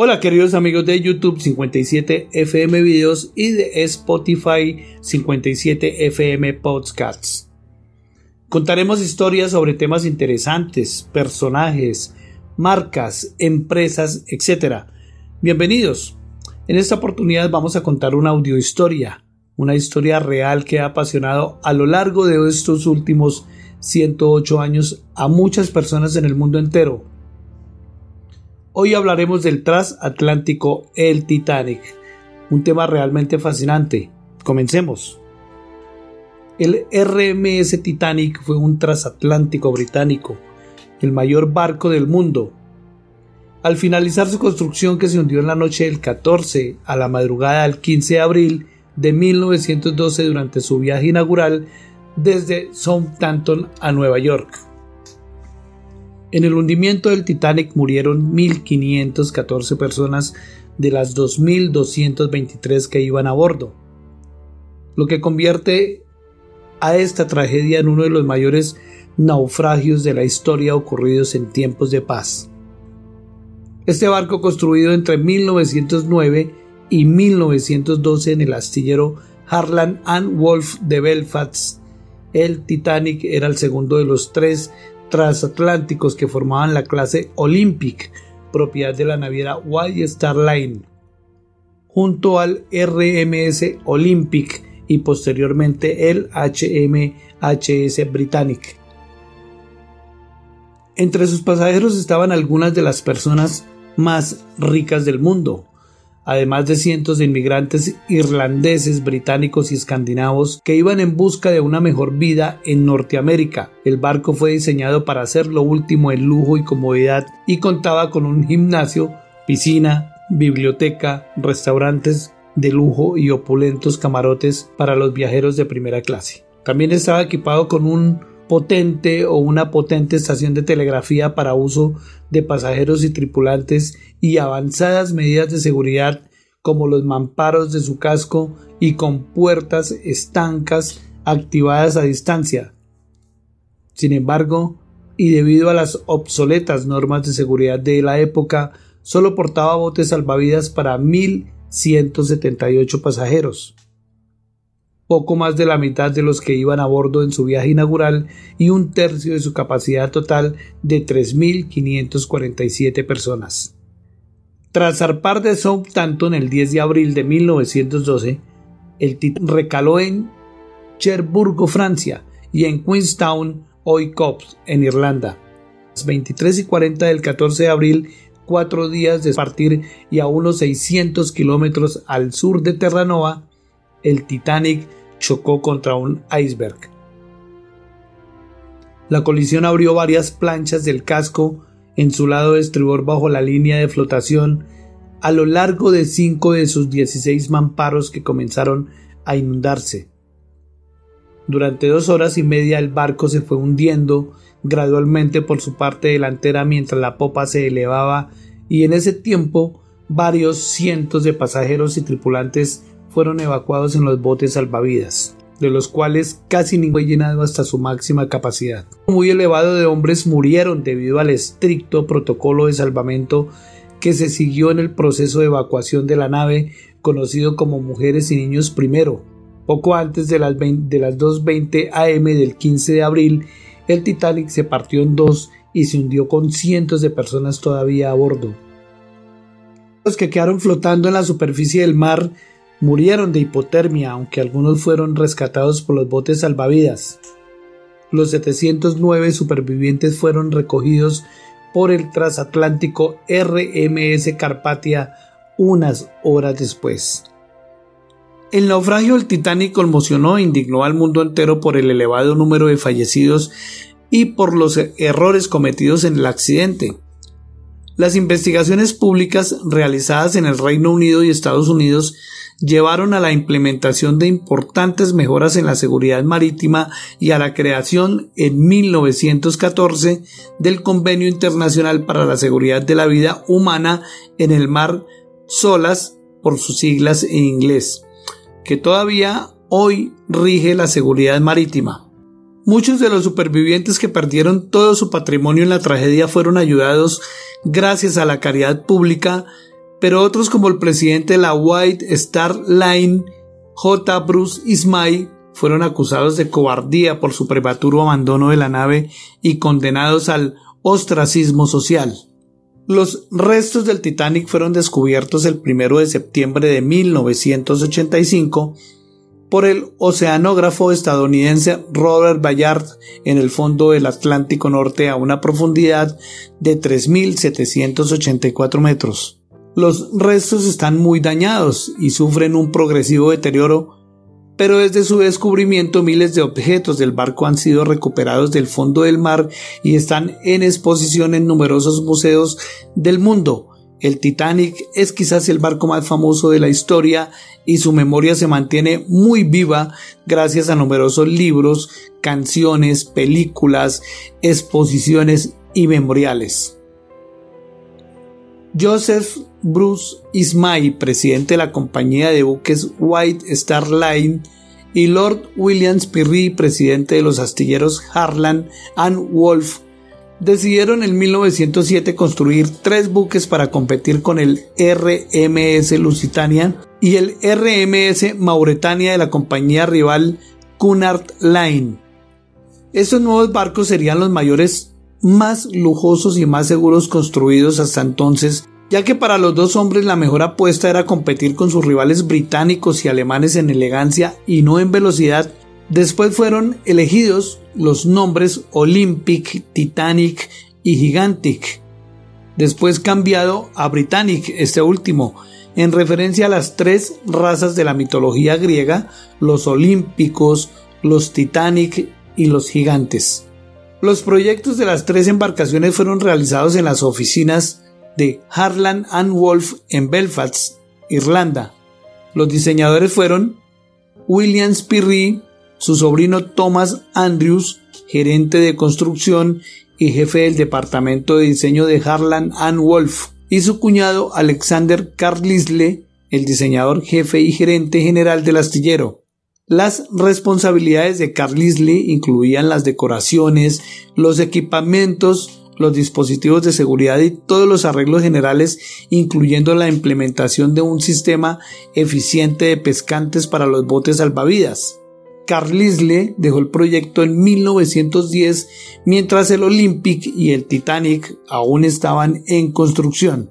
Hola queridos amigos de YouTube 57 FM Videos y de Spotify 57 FM Podcasts. Contaremos historias sobre temas interesantes, personajes, marcas, empresas, etc. Bienvenidos. En esta oportunidad vamos a contar una audio historia, una historia real que ha apasionado a lo largo de estos últimos 108 años a muchas personas en el mundo entero Hoy hablaremos del transatlántico El Titanic, un tema realmente fascinante. Comencemos. El RMS Titanic fue un transatlántico británico, el mayor barco del mundo. Al finalizar su construcción que se hundió en la noche del 14 a la madrugada del 15 de abril de 1912 durante su viaje inaugural desde Southampton a Nueva York. En el hundimiento del Titanic murieron 1.514 personas de las 2.223 que iban a bordo, lo que convierte a esta tragedia en uno de los mayores naufragios de la historia ocurridos en tiempos de paz. Este barco construido entre 1909 y 1912 en el astillero Harland and Wolff de Belfast, el Titanic era el segundo de los tres transatlánticos que formaban la clase Olympic, propiedad de la naviera White Star Line, junto al RMS Olympic y posteriormente el HMHS Britannic. Entre sus pasajeros estaban algunas de las personas más ricas del mundo, además de cientos de inmigrantes irlandeses, británicos y escandinavos que iban en busca de una mejor vida en Norteamérica. El barco fue diseñado para hacer lo último en lujo y comodidad y contaba con un gimnasio, piscina, biblioteca, restaurantes de lujo y opulentos camarotes para los viajeros de primera clase. También estaba equipado con un potente o una potente estación de telegrafía para uso de pasajeros y tripulantes y avanzadas medidas de seguridad como los mamparos de su casco y con puertas estancas activadas a distancia. Sin embargo, y debido a las obsoletas normas de seguridad de la época, solo portaba botes salvavidas para 1.178 pasajeros poco más de la mitad de los que iban a bordo en su viaje inaugural y un tercio de su capacidad total de 3.547 personas. Tras zarpar de Southampton el 10 de abril de 1912, el Titan recaló en Cherburgo, Francia, y en Queenstown, hoy Cops, en Irlanda. A las 23 y 40 del 14 de abril, cuatro días de partir y a unos 600 kilómetros al sur de Terranova, el Titanic chocó contra un iceberg. La colisión abrió varias planchas del casco en su lado de estribor bajo la línea de flotación a lo largo de cinco de sus 16 mamparos que comenzaron a inundarse. Durante dos horas y media el barco se fue hundiendo gradualmente por su parte delantera mientras la popa se elevaba y en ese tiempo varios cientos de pasajeros y tripulantes fueron evacuados en los botes salvavidas, de los cuales casi ninguno fue llenado hasta su máxima capacidad. Un muy elevado de hombres murieron debido al estricto protocolo de salvamento que se siguió en el proceso de evacuación de la nave, conocido como Mujeres y Niños Primero. Poco antes de las, de las 2.20 am del 15 de abril, el Titanic se partió en dos y se hundió con cientos de personas todavía a bordo. Los que quedaron flotando en la superficie del mar murieron de hipotermia, aunque algunos fueron rescatados por los botes salvavidas. Los 709 supervivientes fueron recogidos por el transatlántico RMS Carpatia unas horas después. El naufragio del Titanic conmocionó e indignó al mundo entero por el elevado número de fallecidos y por los errores cometidos en el accidente. Las investigaciones públicas realizadas en el Reino Unido y Estados Unidos llevaron a la implementación de importantes mejoras en la seguridad marítima y a la creación en 1914 del Convenio Internacional para la Seguridad de la Vida Humana en el Mar SOLAS por sus siglas en inglés, que todavía hoy rige la seguridad marítima. Muchos de los supervivientes que perdieron todo su patrimonio en la tragedia fueron ayudados gracias a la caridad pública pero otros como el presidente de la White Star Line, J. Bruce Ismay, fueron acusados de cobardía por su prematuro abandono de la nave y condenados al ostracismo social. Los restos del Titanic fueron descubiertos el 1 de septiembre de 1985 por el oceanógrafo estadounidense Robert Ballard en el fondo del Atlántico Norte a una profundidad de 3.784 metros. Los restos están muy dañados y sufren un progresivo deterioro pero desde su descubrimiento miles de objetos del barco han sido recuperados del fondo del mar y están en exposición en numerosos museos del mundo. El Titanic es quizás el barco más famoso de la historia y su memoria se mantiene muy viva gracias a numerosos libros, canciones, películas, exposiciones y memoriales. Joseph Bruce Ismay, presidente de la compañía de buques White Star Line, y Lord Williams Pirri, presidente de los astilleros Harland and Wolff, decidieron en 1907 construir tres buques para competir con el RMS Lusitania y el RMS Mauretania de la compañía rival Cunard Line. Estos nuevos barcos serían los mayores más lujosos y más seguros construidos hasta entonces, ya que para los dos hombres la mejor apuesta era competir con sus rivales británicos y alemanes en elegancia y no en velocidad. Después fueron elegidos los nombres Olympic, Titanic y Gigantic, después cambiado a Britannic, este último, en referencia a las tres razas de la mitología griega, los olímpicos, los Titanic y los gigantes. Los proyectos de las tres embarcaciones fueron realizados en las oficinas de Harland and Wolff en Belfast, Irlanda. Los diseñadores fueron William Spirri, su sobrino Thomas Andrews, gerente de construcción y jefe del departamento de diseño de Harland and Wolff, y su cuñado Alexander Carlisle, el diseñador jefe y gerente general del astillero. Las responsabilidades de Carlisle incluían las decoraciones, los equipamientos, los dispositivos de seguridad y todos los arreglos generales, incluyendo la implementación de un sistema eficiente de pescantes para los botes salvavidas. Carlisle dejó el proyecto en 1910 mientras el Olympic y el Titanic aún estaban en construcción.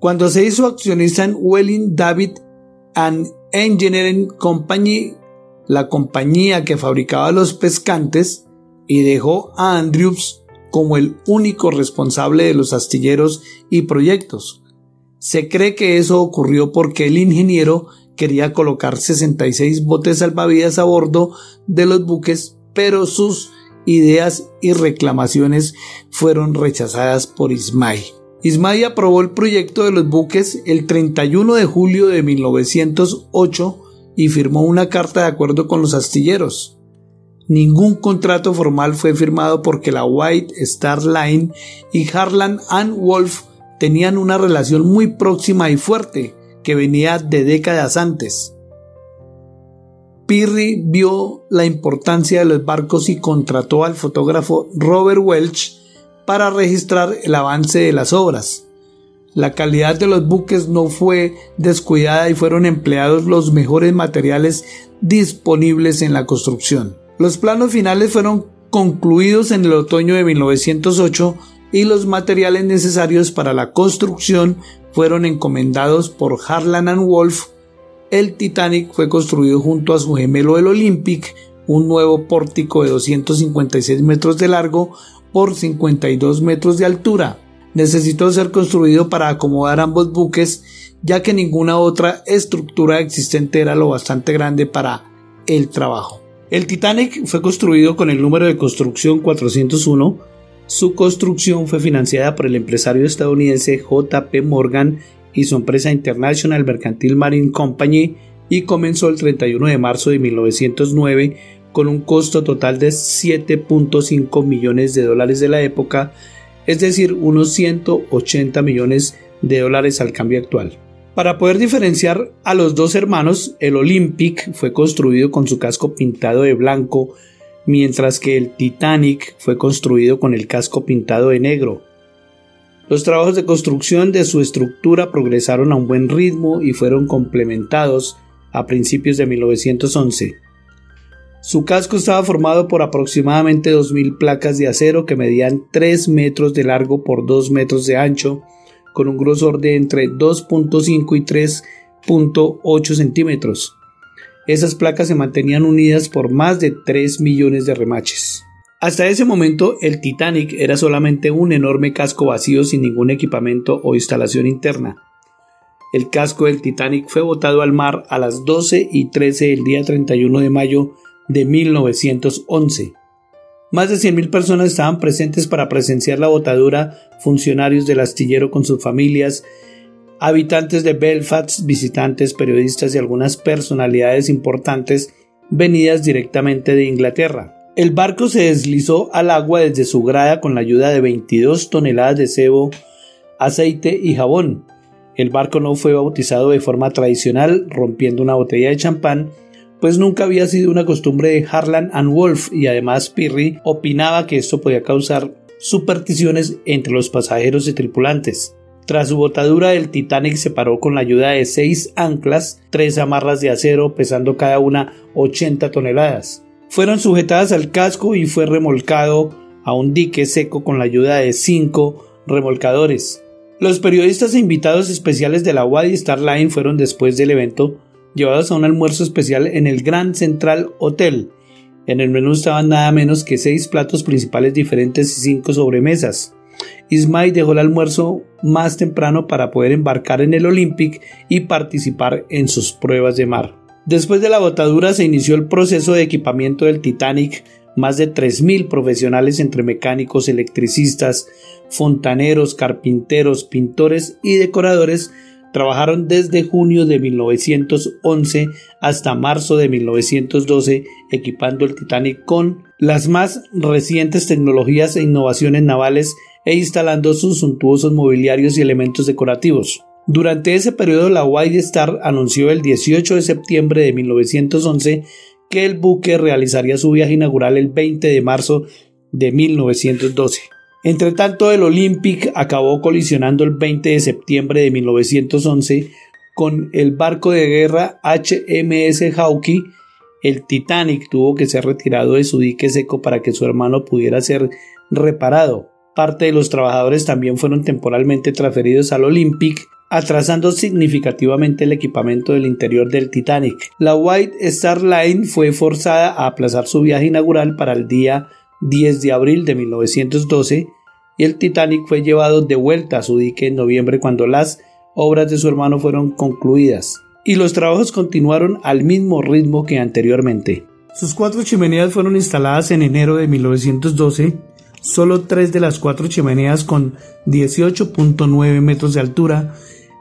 Cuando se hizo accionista en Welling David and Engineering Company la compañía que fabricaba los pescantes y dejó a Andrews como el único responsable de los astilleros y proyectos. Se cree que eso ocurrió porque el ingeniero quería colocar 66 botes salvavidas a bordo de los buques, pero sus ideas y reclamaciones fueron rechazadas por Ismay. Ismay aprobó el proyecto de los buques el 31 de julio de 1908 y firmó una carta de acuerdo con los astilleros. Ningún contrato formal fue firmado porque la White Star Line y Harland and Wolff tenían una relación muy próxima y fuerte que venía de décadas antes. Pirri vio la importancia de los barcos y contrató al fotógrafo Robert Welch para registrar el avance de las obras. La calidad de los buques no fue descuidada y fueron empleados los mejores materiales disponibles en la construcción. Los planos finales fueron concluidos en el otoño de 1908 y los materiales necesarios para la construcción fueron encomendados por Harlan and Wolff. El Titanic fue construido junto a su gemelo el Olympic, un nuevo pórtico de 256 metros de largo por 52 metros de altura necesitó ser construido para acomodar ambos buques, ya que ninguna otra estructura existente era lo bastante grande para el trabajo. El Titanic fue construido con el número de construcción 401. Su construcción fue financiada por el empresario estadounidense JP Morgan y su empresa International Mercantile Marine Company y comenzó el 31 de marzo de 1909 con un costo total de 7.5 millones de dólares de la época es decir, unos 180 millones de dólares al cambio actual. Para poder diferenciar a los dos hermanos, el Olympic fue construido con su casco pintado de blanco, mientras que el Titanic fue construido con el casco pintado de negro. Los trabajos de construcción de su estructura progresaron a un buen ritmo y fueron complementados a principios de 1911. Su casco estaba formado por aproximadamente 2.000 placas de acero que medían 3 metros de largo por 2 metros de ancho, con un grosor de entre 2.5 y 3.8 centímetros. Esas placas se mantenían unidas por más de 3 millones de remaches. Hasta ese momento el Titanic era solamente un enorme casco vacío sin ningún equipamiento o instalación interna. El casco del Titanic fue botado al mar a las 12 y 13 del día 31 de mayo de 1911. Más de 100.000 personas estaban presentes para presenciar la botadura, funcionarios del astillero con sus familias, habitantes de Belfast, visitantes, periodistas y algunas personalidades importantes venidas directamente de Inglaterra. El barco se deslizó al agua desde su grada con la ayuda de 22 toneladas de cebo, aceite y jabón. El barco no fue bautizado de forma tradicional, rompiendo una botella de champán, pues nunca había sido una costumbre de Harlan and Wolf y además Pirri opinaba que esto podía causar supersticiones entre los pasajeros y tripulantes. Tras su botadura, el Titanic se paró con la ayuda de seis anclas, tres amarras de acero pesando cada una 80 toneladas fueron sujetadas al casco y fue remolcado a un dique seco con la ayuda de cinco remolcadores. Los periodistas e invitados especiales de la Wadi Star Line fueron después del evento llevados a un almuerzo especial en el Grand Central Hotel. En el menú estaban nada menos que seis platos principales diferentes y cinco sobremesas. Ismail dejó el almuerzo más temprano para poder embarcar en el Olympic y participar en sus pruebas de mar. Después de la botadura se inició el proceso de equipamiento del Titanic. Más de 3.000 profesionales entre mecánicos, electricistas, fontaneros, carpinteros, pintores y decoradores trabajaron desde junio de 1911 hasta marzo de 1912 equipando el Titanic con las más recientes tecnologías e innovaciones navales e instalando sus suntuosos mobiliarios y elementos decorativos. Durante ese periodo, la White Star anunció el 18 de septiembre de 1911 que el buque realizaría su viaje inaugural el 20 de marzo de 1912. Entre tanto, el Olympic acabó colisionando el 20 de septiembre de 1911 con el barco de guerra HMS Hawke. El Titanic tuvo que ser retirado de su dique seco para que su hermano pudiera ser reparado. Parte de los trabajadores también fueron temporalmente transferidos al Olympic atrasando significativamente el equipamiento del interior del Titanic. La White Star Line fue forzada a aplazar su viaje inaugural para el día 10 de abril de 1912 y el Titanic fue llevado de vuelta a su dique en noviembre cuando las obras de su hermano fueron concluidas y los trabajos continuaron al mismo ritmo que anteriormente. Sus cuatro chimeneas fueron instaladas en enero de 1912 solo tres de las cuatro chimeneas con 18.9 metros de altura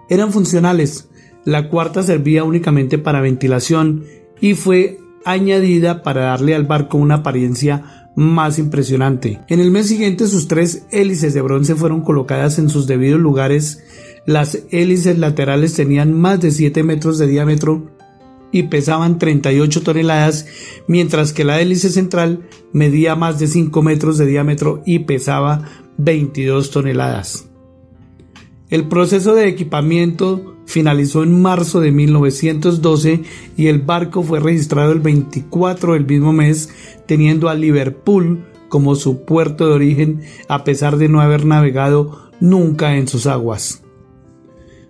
eran funcionales. La cuarta servía únicamente para ventilación y fue añadida para darle al barco una apariencia más impresionante. En el mes siguiente sus tres hélices de bronce fueron colocadas en sus debidos lugares. Las hélices laterales tenían más de 7 metros de diámetro y pesaban 38 toneladas, mientras que la hélice central medía más de 5 metros de diámetro y pesaba 22 toneladas. El proceso de equipamiento finalizó en marzo de 1912 y el barco fue registrado el 24 del mismo mes, teniendo a Liverpool como su puerto de origen a pesar de no haber navegado nunca en sus aguas.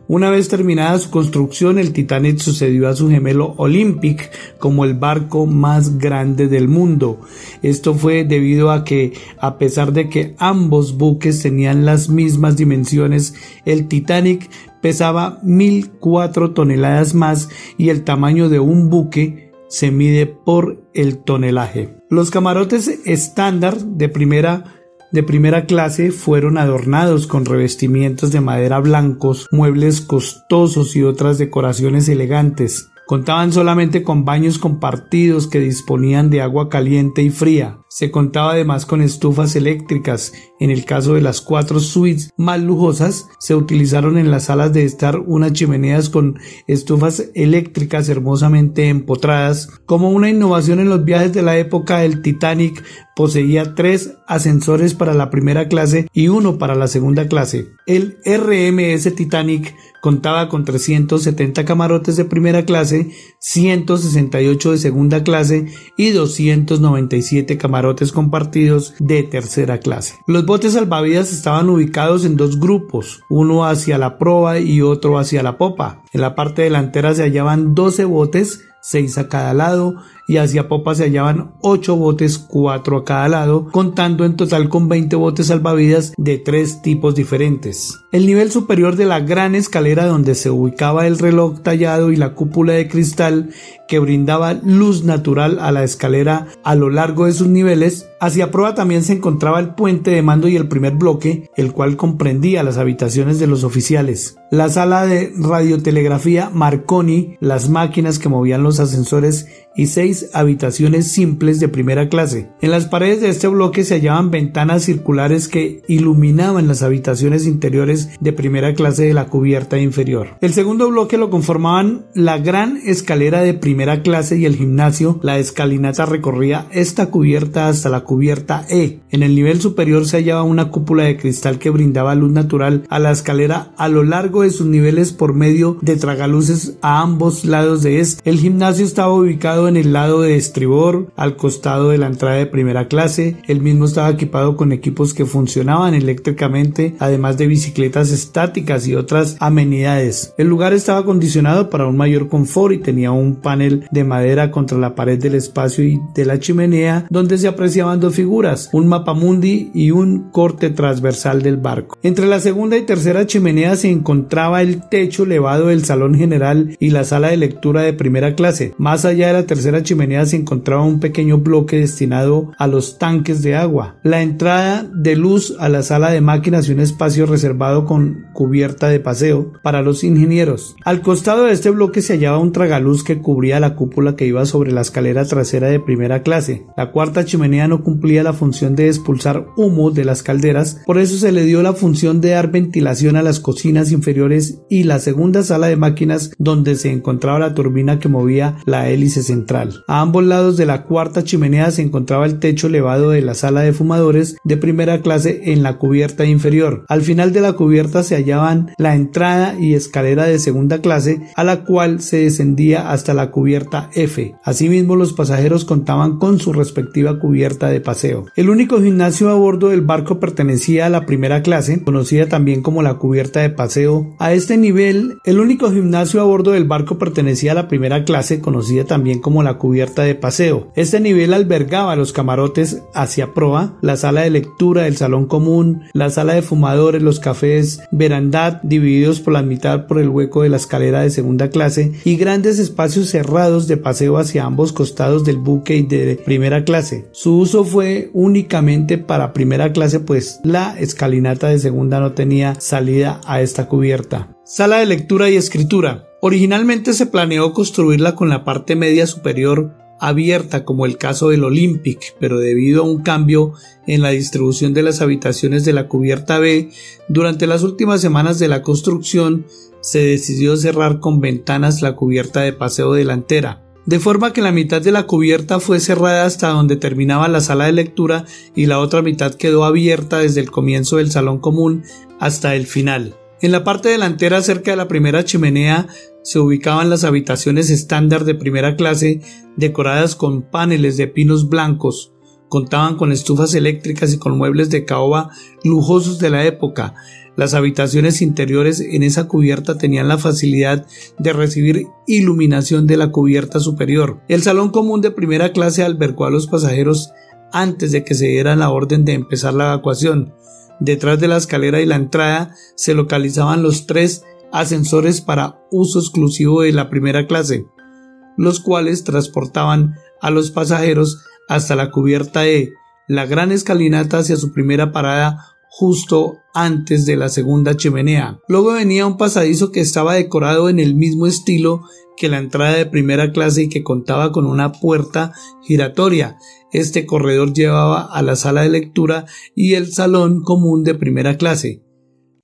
Una vez terminada su construcción, el Titanic sucedió a su gemelo Olympic como el barco más grande del mundo. Esto fue debido a que, a pesar de que ambos buques tenían las mismas dimensiones, el Titanic pesaba 1004 toneladas más y el tamaño de un buque se mide por el tonelaje. Los camarotes estándar de primera de primera clase fueron adornados con revestimientos de madera blancos, muebles costosos y otras decoraciones elegantes. Contaban solamente con baños compartidos que disponían de agua caliente y fría. Se contaba además con estufas eléctricas. En el caso de las cuatro suites más lujosas, se utilizaron en las salas de estar unas chimeneas con estufas eléctricas hermosamente empotradas. Como una innovación en los viajes de la época, el Titanic poseía tres ascensores para la primera clase y uno para la segunda clase. El RMS Titanic contaba con 370 camarotes de primera clase, 168 de segunda clase y 297 camarotes compartidos de tercera clase. Los botes salvavidas estaban ubicados en dos grupos, uno hacia la proa y otro hacia la popa. En la parte delantera se hallaban 12 botes, 6 a cada lado, y hacia popa se hallaban 8 botes, 4 a cada lado, contando en total con 20 botes salvavidas de tres tipos diferentes. El nivel superior de la gran escalera donde se ubicaba el reloj tallado y la cúpula de cristal que brindaba luz natural a la escalera a lo largo de sus niveles, hacia proa también se encontraba el puente de mando y el primer bloque, el cual comprendía las habitaciones de los oficiales, la sala de radiotelegrafía Marconi, las máquinas que movían los ascensores y seis habitaciones simples de primera clase. En las paredes de este bloque se hallaban ventanas circulares que iluminaban las habitaciones interiores de primera clase de la cubierta inferior. El segundo bloque lo conformaban la gran escalera de primera clase y el gimnasio. La escalinata recorría esta cubierta hasta la cubierta E. En el nivel superior se hallaba una cúpula de cristal que brindaba luz natural a la escalera a lo largo de sus niveles por medio de tragaluces a ambos lados de este. El gimnasio estaba ubicado en el lado de estribor, al costado de la entrada de primera clase. El mismo estaba equipado con equipos que funcionaban eléctricamente, además de bicicletas estáticas y otras amenidades. El lugar estaba acondicionado para un mayor confort y tenía un panel de madera contra la pared del espacio y de la chimenea donde se apreciaban dos figuras, un mapamundi y un corte transversal del barco. Entre la segunda y tercera chimenea se encontraba el techo elevado del salón general y la sala de lectura de primera clase. Más allá de la tercera chimenea se encontraba un pequeño bloque destinado a los tanques de agua, la entrada de luz a la sala de máquinas y un espacio reservado con cubierta de paseo para los ingenieros. Al costado de este bloque se hallaba un tragaluz que cubría la cúpula que iba sobre la escalera trasera de primera clase. La cuarta chimenea no cumplía la función de expulsar humo de las calderas, por eso se le dio la función de dar ventilación a las cocinas inferiores y la segunda sala de máquinas donde se encontraba la turbina que movía la hélice central a ambos lados de la cuarta chimenea se encontraba el techo elevado de la sala de fumadores de primera clase en la cubierta inferior. Al final de la cubierta se hallaban la entrada y escalera de segunda clase a la cual se descendía hasta la cubierta F. Asimismo los pasajeros contaban con su respectiva cubierta de paseo. El único gimnasio a bordo del barco pertenecía a la primera clase, conocida también como la cubierta de paseo. A este nivel, el único gimnasio a bordo del barco pertenecía a la primera clase, conocida también como la cubierta de paseo. Este nivel albergaba los camarotes hacia proa, la sala de lectura, el salón común, la sala de fumadores, los cafés, verandad divididos por la mitad por el hueco de la escalera de segunda clase y grandes espacios cerrados de paseo hacia ambos costados del buque y de primera clase. Su uso fue únicamente para primera clase pues la escalinata de segunda no tenía salida a esta cubierta. Sala de lectura y escritura. Originalmente se planeó construirla con la parte media superior abierta como el caso del Olympic, pero debido a un cambio en la distribución de las habitaciones de la cubierta B, durante las últimas semanas de la construcción se decidió cerrar con ventanas la cubierta de paseo delantera, de forma que la mitad de la cubierta fue cerrada hasta donde terminaba la sala de lectura y la otra mitad quedó abierta desde el comienzo del salón común hasta el final. En la parte delantera, cerca de la primera chimenea, se ubicaban las habitaciones estándar de primera clase, decoradas con paneles de pinos blancos. Contaban con estufas eléctricas y con muebles de caoba lujosos de la época. Las habitaciones interiores en esa cubierta tenían la facilidad de recibir iluminación de la cubierta superior. El salón común de primera clase albergó a los pasajeros antes de que se diera la orden de empezar la evacuación. Detrás de la escalera y la entrada se localizaban los tres ascensores para uso exclusivo de la primera clase, los cuales transportaban a los pasajeros hasta la cubierta E, la gran escalinata hacia su primera parada justo antes de la segunda chimenea. Luego venía un pasadizo que estaba decorado en el mismo estilo que la entrada de primera clase y que contaba con una puerta giratoria. Este corredor llevaba a la sala de lectura y el salón común de primera clase.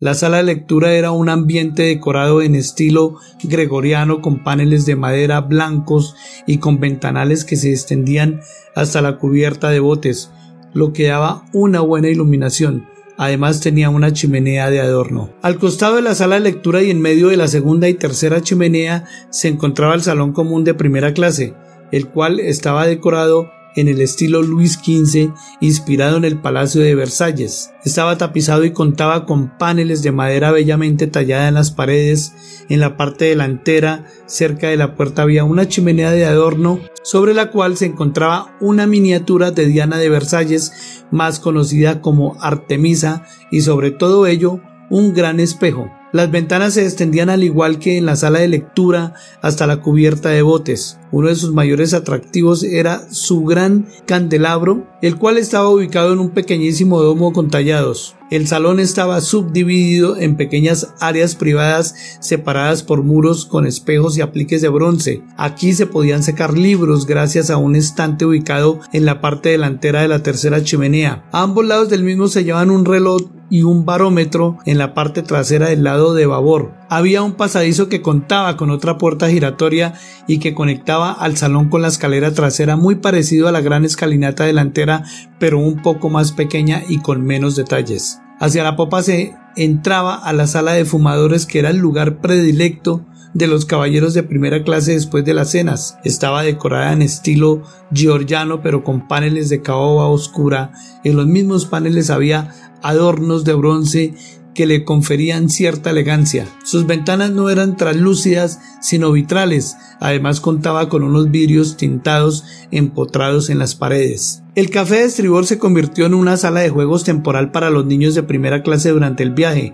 La sala de lectura era un ambiente decorado en estilo gregoriano con paneles de madera blancos y con ventanales que se extendían hasta la cubierta de botes, lo que daba una buena iluminación. Además tenía una chimenea de adorno. Al costado de la sala de lectura y en medio de la segunda y tercera chimenea se encontraba el salón común de primera clase, el cual estaba decorado en el estilo Luis XV, inspirado en el Palacio de Versalles. Estaba tapizado y contaba con paneles de madera bellamente tallada en las paredes. En la parte delantera, cerca de la puerta, había una chimenea de adorno sobre la cual se encontraba una miniatura de Diana de Versalles, más conocida como Artemisa, y sobre todo ello un gran espejo. Las ventanas se extendían al igual que en la sala de lectura hasta la cubierta de botes. Uno de sus mayores atractivos era su gran candelabro, el cual estaba ubicado en un pequeñísimo domo con tallados. El salón estaba subdividido en pequeñas áreas privadas separadas por muros con espejos y apliques de bronce. Aquí se podían secar libros gracias a un estante ubicado en la parte delantera de la tercera chimenea. A ambos lados del mismo se llevaban un reloj y un barómetro en la parte trasera del lado de babor. Había un pasadizo que contaba con otra puerta giratoria y que conectaba al salón con la escalera trasera muy parecido a la gran escalinata delantera pero un poco más pequeña y con menos detalles. Hacia la popa se entraba a la sala de fumadores que era el lugar predilecto de los caballeros de primera clase después de las cenas. Estaba decorada en estilo georgiano pero con paneles de caoba oscura. En los mismos paneles había adornos de bronce que le conferían cierta elegancia. Sus ventanas no eran translúcidas, sino vitrales. Además contaba con unos vidrios tintados empotrados en las paredes. El café de estribor se convirtió en una sala de juegos temporal para los niños de primera clase durante el viaje.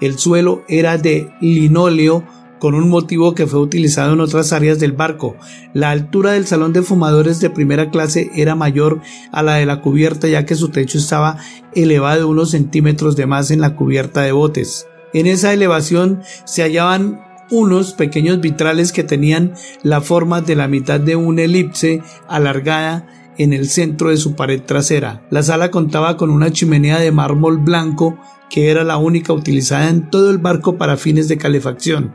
El suelo era de linóleo con un motivo que fue utilizado en otras áreas del barco. La altura del salón de fumadores de primera clase era mayor a la de la cubierta ya que su techo estaba elevado unos centímetros de más en la cubierta de botes. En esa elevación se hallaban unos pequeños vitrales que tenían la forma de la mitad de una elipse alargada en el centro de su pared trasera. La sala contaba con una chimenea de mármol blanco que era la única utilizada en todo el barco para fines de calefacción.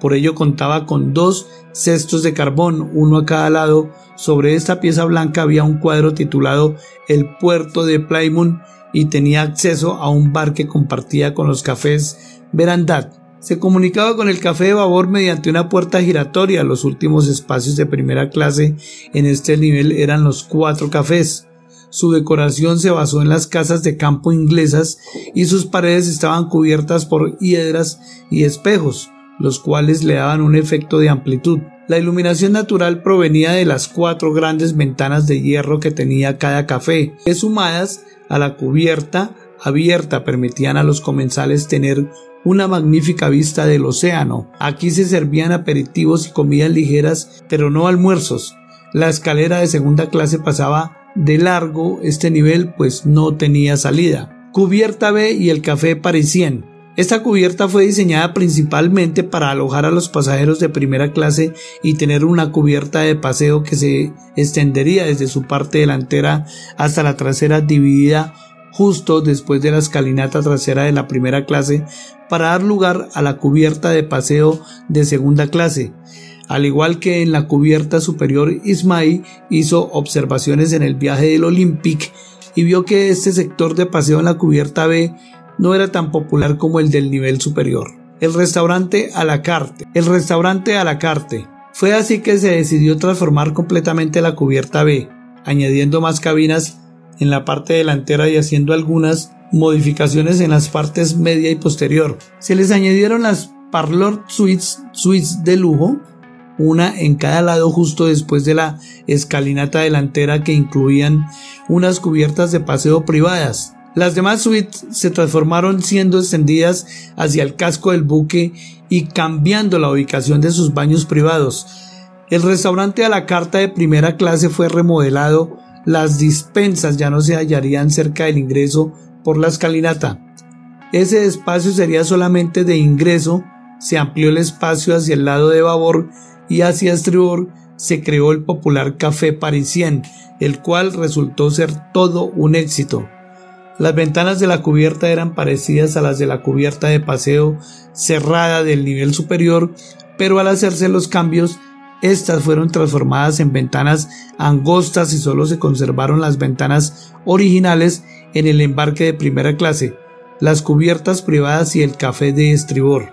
Por ello contaba con dos cestos de carbón, uno a cada lado. Sobre esta pieza blanca había un cuadro titulado El puerto de Plymouth y tenía acceso a un bar que compartía con los cafés Verandad. Se comunicaba con el café de babor mediante una puerta giratoria. Los últimos espacios de primera clase en este nivel eran los cuatro cafés. Su decoración se basó en las casas de campo inglesas y sus paredes estaban cubiertas por hiedras y espejos los cuales le daban un efecto de amplitud. La iluminación natural provenía de las cuatro grandes ventanas de hierro que tenía cada café, que sumadas a la cubierta abierta permitían a los comensales tener una magnífica vista del océano. Aquí se servían aperitivos y comidas ligeras, pero no almuerzos. La escalera de segunda clase pasaba de largo este nivel, pues no tenía salida. Cubierta B y el café parecían esta cubierta fue diseñada principalmente para alojar a los pasajeros de primera clase y tener una cubierta de paseo que se extendería desde su parte delantera hasta la trasera dividida justo después de la escalinata trasera de la primera clase para dar lugar a la cubierta de paseo de segunda clase. Al igual que en la cubierta superior, Ismail hizo observaciones en el viaje del Olympic y vio que este sector de paseo en la cubierta B no era tan popular como el del nivel superior. El restaurante a la carte. El restaurante a la carte. Fue así que se decidió transformar completamente la cubierta B, añadiendo más cabinas en la parte delantera y haciendo algunas modificaciones en las partes media y posterior. Se les añadieron las parlor suites, suites de lujo, una en cada lado justo después de la escalinata delantera que incluían unas cubiertas de paseo privadas, las demás suites se transformaron siendo extendidas hacia el casco del buque y cambiando la ubicación de sus baños privados. El restaurante a la carta de primera clase fue remodelado, las dispensas ya no se hallarían cerca del ingreso por la escalinata. ese espacio sería solamente de ingreso, se amplió el espacio hacia el lado de babor y hacia estribor se creó el popular Café Parisien, el cual resultó ser todo un éxito. Las ventanas de la cubierta eran parecidas a las de la cubierta de paseo cerrada del nivel superior, pero al hacerse los cambios, estas fueron transformadas en ventanas angostas y solo se conservaron las ventanas originales en el embarque de primera clase, las cubiertas privadas y el café de estribor.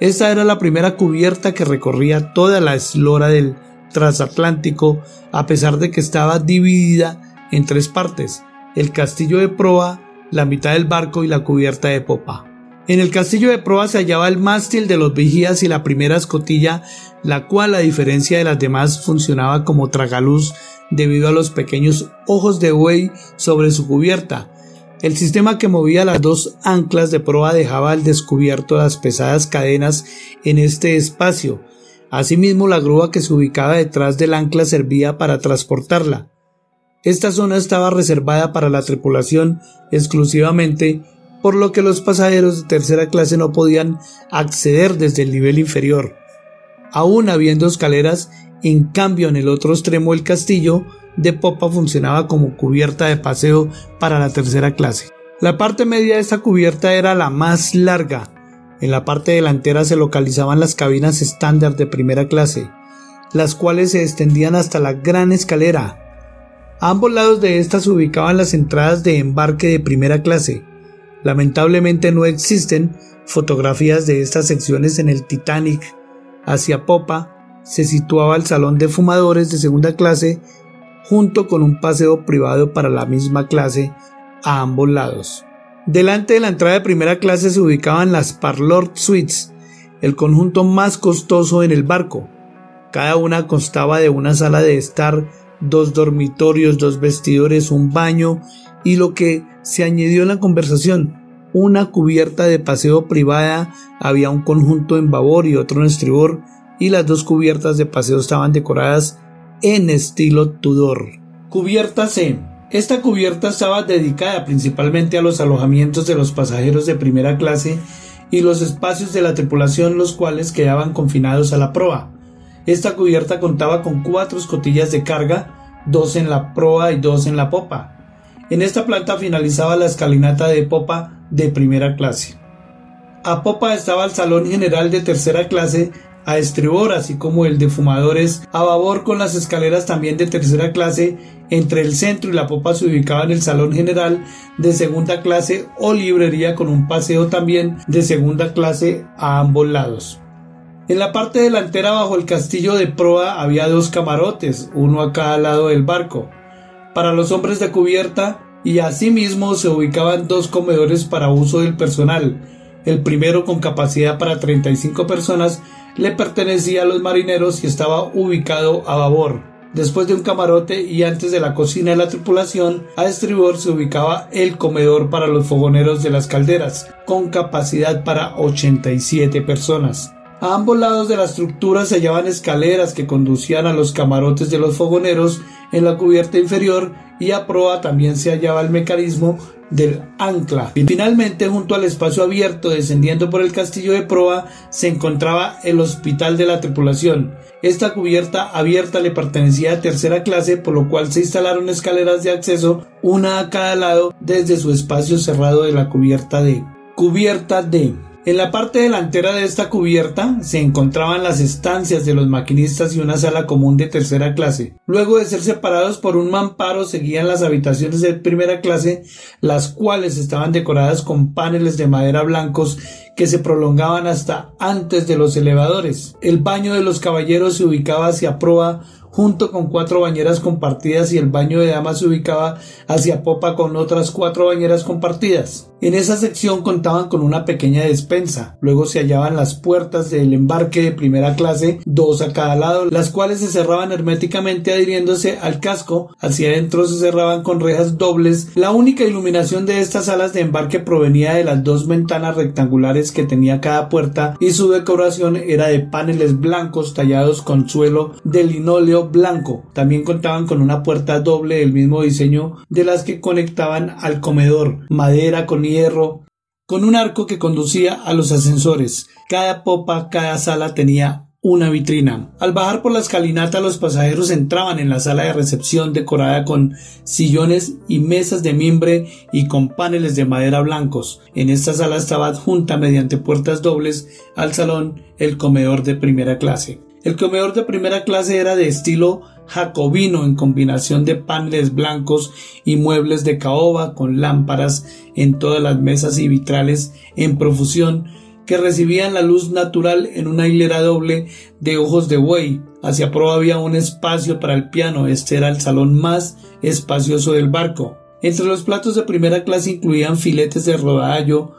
Esta era la primera cubierta que recorría toda la eslora del transatlántico, a pesar de que estaba dividida en tres partes, el castillo de proa, la mitad del barco y la cubierta de popa. En el castillo de proa se hallaba el mástil de los vigías y la primera escotilla, la cual a diferencia de las demás funcionaba como tragaluz debido a los pequeños ojos de buey sobre su cubierta, el sistema que movía las dos anclas de proa dejaba al descubierto las pesadas cadenas en este espacio. Asimismo, la grúa que se ubicaba detrás del ancla servía para transportarla. Esta zona estaba reservada para la tripulación exclusivamente, por lo que los pasajeros de tercera clase no podían acceder desde el nivel inferior. Aún habiendo escaleras, en cambio en el otro extremo del castillo de popa funcionaba como cubierta de paseo para la tercera clase. La parte media de esta cubierta era la más larga. En la parte delantera se localizaban las cabinas estándar de primera clase, las cuales se extendían hasta la gran escalera. Ambos lados de esta se ubicaban las entradas de embarque de primera clase. Lamentablemente no existen fotografías de estas secciones en el Titanic. Hacia popa se situaba el salón de fumadores de segunda clase junto con un paseo privado para la misma clase a ambos lados. Delante de la entrada de primera clase se ubicaban las Parlor Suites, el conjunto más costoso en el barco. Cada una constaba de una sala de estar, dos dormitorios, dos vestidores, un baño y lo que se añadió en la conversación, una cubierta de paseo privada, había un conjunto en babor y otro en estribor, y las dos cubiertas de paseo estaban decoradas en estilo Tudor. Cubierta C. Esta cubierta estaba dedicada principalmente a los alojamientos de los pasajeros de primera clase y los espacios de la tripulación los cuales quedaban confinados a la proa. Esta cubierta contaba con cuatro escotillas de carga, dos en la proa y dos en la popa. En esta planta finalizaba la escalinata de popa de primera clase. A popa estaba el salón general de tercera clase a estribor, así como el de fumadores a babor con las escaleras también de tercera clase. Entre el centro y la popa se ubicaba el salón general de segunda clase o librería con un paseo también de segunda clase a ambos lados. En la parte delantera bajo el castillo de proa había dos camarotes, uno a cada lado del barco, para los hombres de cubierta y asimismo se ubicaban dos comedores para uso del personal, el primero con capacidad para 35 personas le pertenecía a los marineros y estaba ubicado a babor. Después de un camarote y antes de la cocina de la tripulación, a estribor se ubicaba el comedor para los fogoneros de las calderas, con capacidad para 87 personas. Ambos lados de la estructura se hallaban escaleras que conducían a los camarotes de los fogoneros en la cubierta inferior y a proa también se hallaba el mecanismo del ancla. Finalmente, junto al espacio abierto descendiendo por el castillo de proa, se encontraba el hospital de la tripulación. Esta cubierta abierta le pertenecía a tercera clase, por lo cual se instalaron escaleras de acceso, una a cada lado, desde su espacio cerrado de la cubierta de cubierta de en la parte delantera de esta cubierta se encontraban las estancias de los maquinistas y una sala común de tercera clase. Luego de ser separados por un mamparo seguían las habitaciones de primera clase, las cuales estaban decoradas con paneles de madera blancos que se prolongaban hasta antes de los elevadores. El baño de los caballeros se ubicaba hacia proa junto con cuatro bañeras compartidas y el baño de damas se ubicaba hacia popa con otras cuatro bañeras compartidas. En esa sección contaban con una pequeña despensa. Luego se hallaban las puertas del embarque de primera clase, dos a cada lado, las cuales se cerraban herméticamente adhiriéndose al casco. Hacia adentro se cerraban con rejas dobles. La única iluminación de estas salas de embarque provenía de las dos ventanas rectangulares que tenía cada puerta y su decoración era de paneles blancos tallados con suelo de linóleo blanco. También contaban con una puerta doble del mismo diseño de las que conectaban al comedor, madera con hierro. con un arco que conducía a los ascensores. Cada popa, cada sala tenía una vitrina. Al bajar por la escalinata los pasajeros entraban en la sala de recepción decorada con sillones y mesas de mimbre y con paneles de madera blancos. En esta sala estaba adjunta mediante puertas dobles al salón el comedor de primera clase. El comedor de primera clase era de estilo jacobino en combinación de paneles blancos y muebles de caoba con lámparas en todas las mesas y vitrales en profusión que recibían la luz natural en una hilera doble de ojos de buey. Hacia proa había un espacio para el piano, este era el salón más espacioso del barco. Entre los platos de primera clase incluían filetes de rodallo,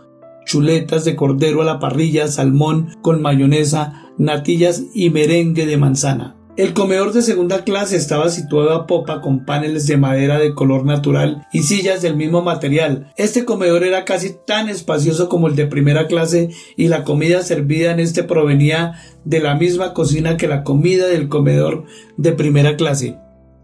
chuletas de cordero a la parrilla, salmón con mayonesa, natillas y merengue de manzana. El comedor de segunda clase estaba situado a popa con paneles de madera de color natural y sillas del mismo material. Este comedor era casi tan espacioso como el de primera clase y la comida servida en este provenía de la misma cocina que la comida del comedor de primera clase.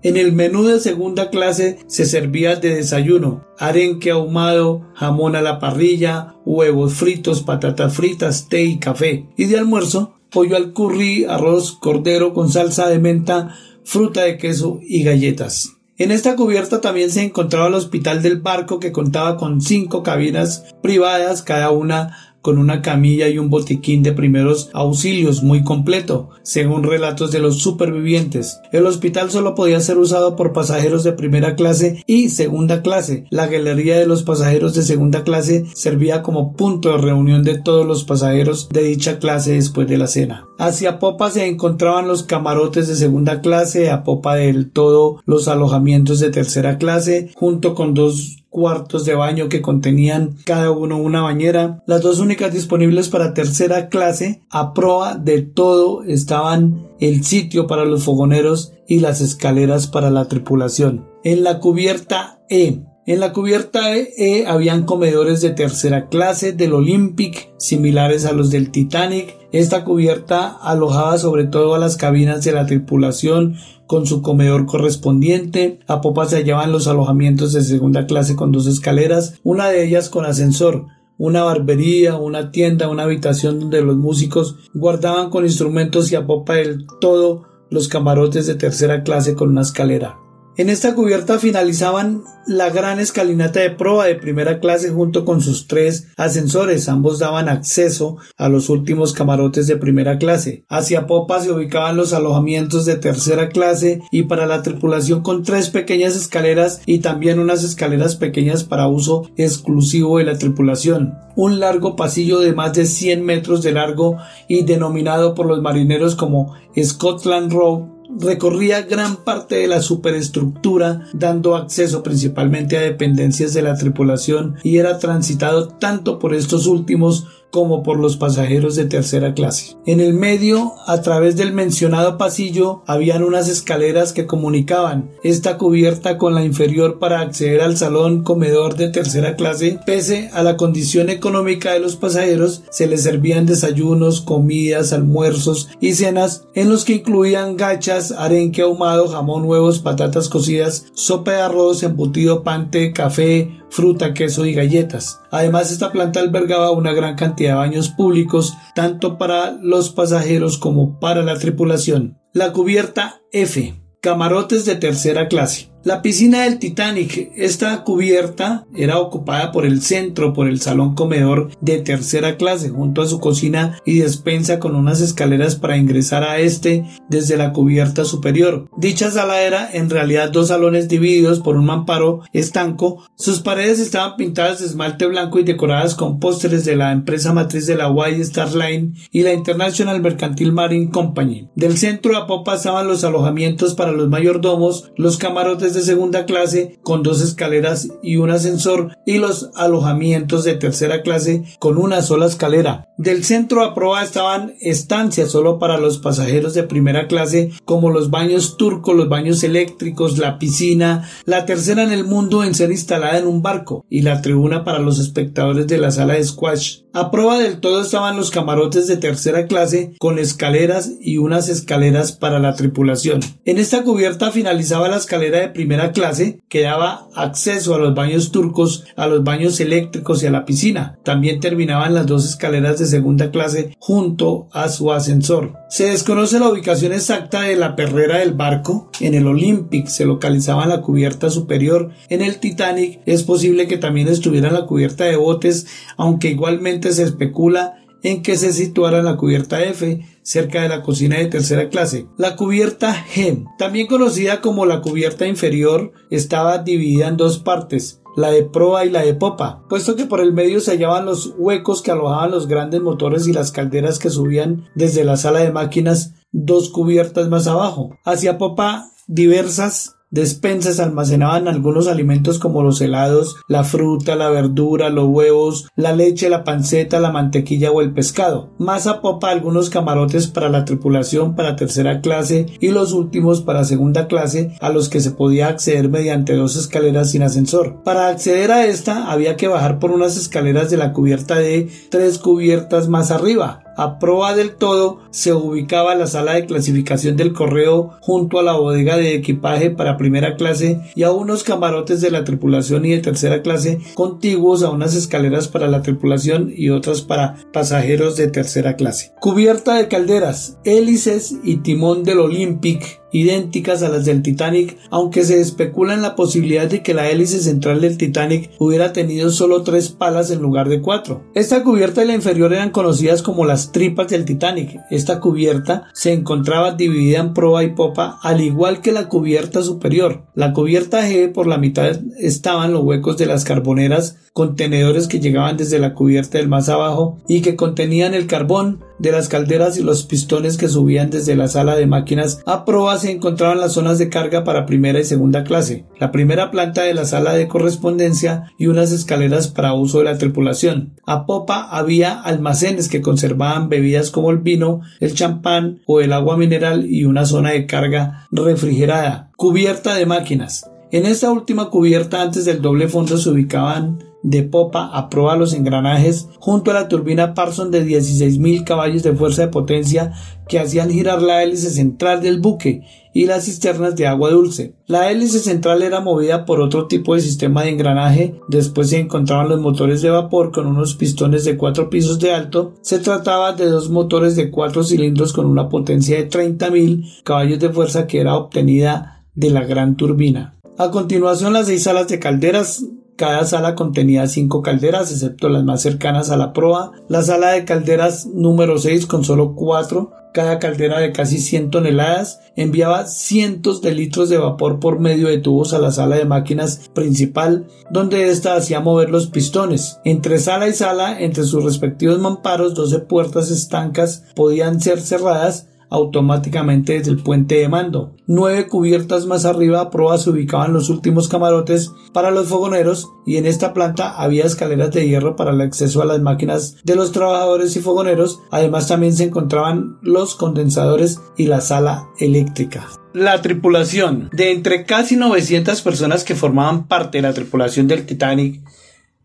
En el menú de segunda clase se servía de desayuno arenque ahumado, jamón a la parrilla, huevos fritos, patatas fritas, té y café. Y de almuerzo pollo al curry, arroz, cordero con salsa de menta, fruta de queso y galletas. En esta cubierta también se encontraba el hospital del barco que contaba con cinco cabinas privadas, cada una con una camilla y un botiquín de primeros auxilios muy completo, según relatos de los supervivientes. El hospital solo podía ser usado por pasajeros de primera clase y segunda clase. La galería de los pasajeros de segunda clase servía como punto de reunión de todos los pasajeros de dicha clase después de la cena. Hacia popa se encontraban los camarotes de segunda clase, a popa del todo los alojamientos de tercera clase, junto con dos cuartos de baño que contenían cada uno una bañera. Las dos únicas disponibles para tercera clase, a proa de todo estaban el sitio para los fogoneros y las escaleras para la tripulación. En la cubierta E en la cubierta E habían comedores de tercera clase del Olympic, similares a los del Titanic. Esta cubierta alojaba sobre todo a las cabinas de la tripulación con su comedor correspondiente. A popa se hallaban los alojamientos de segunda clase con dos escaleras, una de ellas con ascensor una barbería, una tienda, una habitación donde los músicos guardaban con instrumentos y a popa del todo los camarotes de tercera clase con una escalera. En esta cubierta finalizaban la gran escalinata de proa de primera clase junto con sus tres ascensores. Ambos daban acceso a los últimos camarotes de primera clase. Hacia popa se ubicaban los alojamientos de tercera clase y para la tripulación con tres pequeñas escaleras y también unas escaleras pequeñas para uso exclusivo de la tripulación. Un largo pasillo de más de 100 metros de largo y denominado por los marineros como Scotland Road recorría gran parte de la superestructura, dando acceso principalmente a dependencias de la tripulación y era transitado tanto por estos últimos como por los pasajeros de tercera clase. En el medio, a través del mencionado pasillo, habían unas escaleras que comunicaban esta cubierta con la inferior para acceder al salón comedor de tercera clase. Pese a la condición económica de los pasajeros, se les servían desayunos, comidas, almuerzos y cenas en los que incluían gachas, arenque ahumado, jamón, huevos, patatas cocidas, sopa de arroz, embutido, pante, café, fruta, queso y galletas. Además, esta planta albergaba una gran cantidad de baños públicos, tanto para los pasajeros como para la tripulación. La cubierta F. Camarotes de tercera clase. La piscina del Titanic, esta cubierta, era ocupada por el centro, por el salón comedor de tercera clase, junto a su cocina y despensa con unas escaleras para ingresar a este desde la cubierta superior. Dicha sala era en realidad dos salones divididos por un mamparo estanco. Sus paredes estaban pintadas de esmalte blanco y decoradas con pósteres de la empresa matriz de la White Star Line y la International Mercantile Marine Company. Del centro a popa estaban los alojamientos para los mayordomos, los camarotes de segunda clase con dos escaleras y un ascensor y los alojamientos de tercera clase con una sola escalera. Del centro a proa estaban estancias solo para los pasajeros de primera clase como los baños turcos, los baños eléctricos, la piscina, la tercera en el mundo en ser instalada en un barco y la tribuna para los espectadores de la sala de squash. A prueba del todo estaban los camarotes de tercera clase con escaleras y unas escaleras para la tripulación. En esta cubierta finalizaba la escalera de primera clase que daba acceso a los baños turcos, a los baños eléctricos y a la piscina. También terminaban las dos escaleras de segunda clase junto a su ascensor. Se desconoce la ubicación exacta de la perrera del barco. En el Olympic se localizaba en la cubierta superior. En el Titanic es posible que también estuviera en la cubierta de botes, aunque igualmente se especula en que se situara la cubierta F, cerca de la cocina de tercera clase. La cubierta G, también conocida como la cubierta inferior, estaba dividida en dos partes, la de proa y la de popa, puesto que por el medio se hallaban los huecos que alojaban los grandes motores y las calderas que subían desde la sala de máquinas dos cubiertas más abajo. Hacia popa diversas despensas almacenaban algunos alimentos como los helados, la fruta, la verdura, los huevos, la leche, la panceta, la mantequilla o el pescado. Más a popa algunos camarotes para la tripulación para tercera clase y los últimos para segunda clase a los que se podía acceder mediante dos escaleras sin ascensor. Para acceder a esta había que bajar por unas escaleras de la cubierta de tres cubiertas más arriba. A proa del todo se ubicaba la sala de clasificación del correo junto a la bodega de equipaje para primera clase y a unos camarotes de la tripulación y de tercera clase contiguos a unas escaleras para la tripulación y otras para pasajeros de tercera clase. Cubierta de calderas, hélices y timón del Olympic idénticas a las del Titanic, aunque se especula en la posibilidad de que la hélice central del Titanic hubiera tenido solo tres palas en lugar de cuatro. Esta cubierta y la inferior eran conocidas como las tripas del Titanic. Esta cubierta se encontraba dividida en proa y popa, al igual que la cubierta superior. La cubierta G por la mitad estaban los huecos de las carboneras, contenedores que llegaban desde la cubierta del más abajo y que contenían el carbón, de las calderas y los pistones que subían desde la sala de máquinas a proa se encontraban las zonas de carga para primera y segunda clase, la primera planta de la sala de correspondencia y unas escaleras para uso de la tripulación. A popa había almacenes que conservaban bebidas como el vino, el champán o el agua mineral y una zona de carga refrigerada, cubierta de máquinas. En esta última cubierta antes del doble fondo se ubicaban de popa a los engranajes junto a la turbina Parson de 16.000 caballos de fuerza de potencia que hacían girar la hélice central del buque y las cisternas de agua dulce. La hélice central era movida por otro tipo de sistema de engranaje, después se encontraban los motores de vapor con unos pistones de cuatro pisos de alto, se trataba de dos motores de cuatro cilindros con una potencia de 30.000 caballos de fuerza que era obtenida de la gran turbina. A continuación las seis salas de calderas cada sala contenía cinco calderas, excepto las más cercanas a la proa. La sala de calderas número 6 con solo cuatro, cada caldera de casi 100 toneladas, enviaba cientos de litros de vapor por medio de tubos a la sala de máquinas principal, donde ésta hacía mover los pistones. Entre sala y sala, entre sus respectivos mamparos, 12 puertas estancas podían ser cerradas automáticamente desde el puente de mando. Nueve cubiertas más arriba a proa se ubicaban los últimos camarotes para los fogoneros y en esta planta había escaleras de hierro para el acceso a las máquinas de los trabajadores y fogoneros. Además también se encontraban los condensadores y la sala eléctrica. La tripulación. De entre casi 900 personas que formaban parte de la tripulación del Titanic,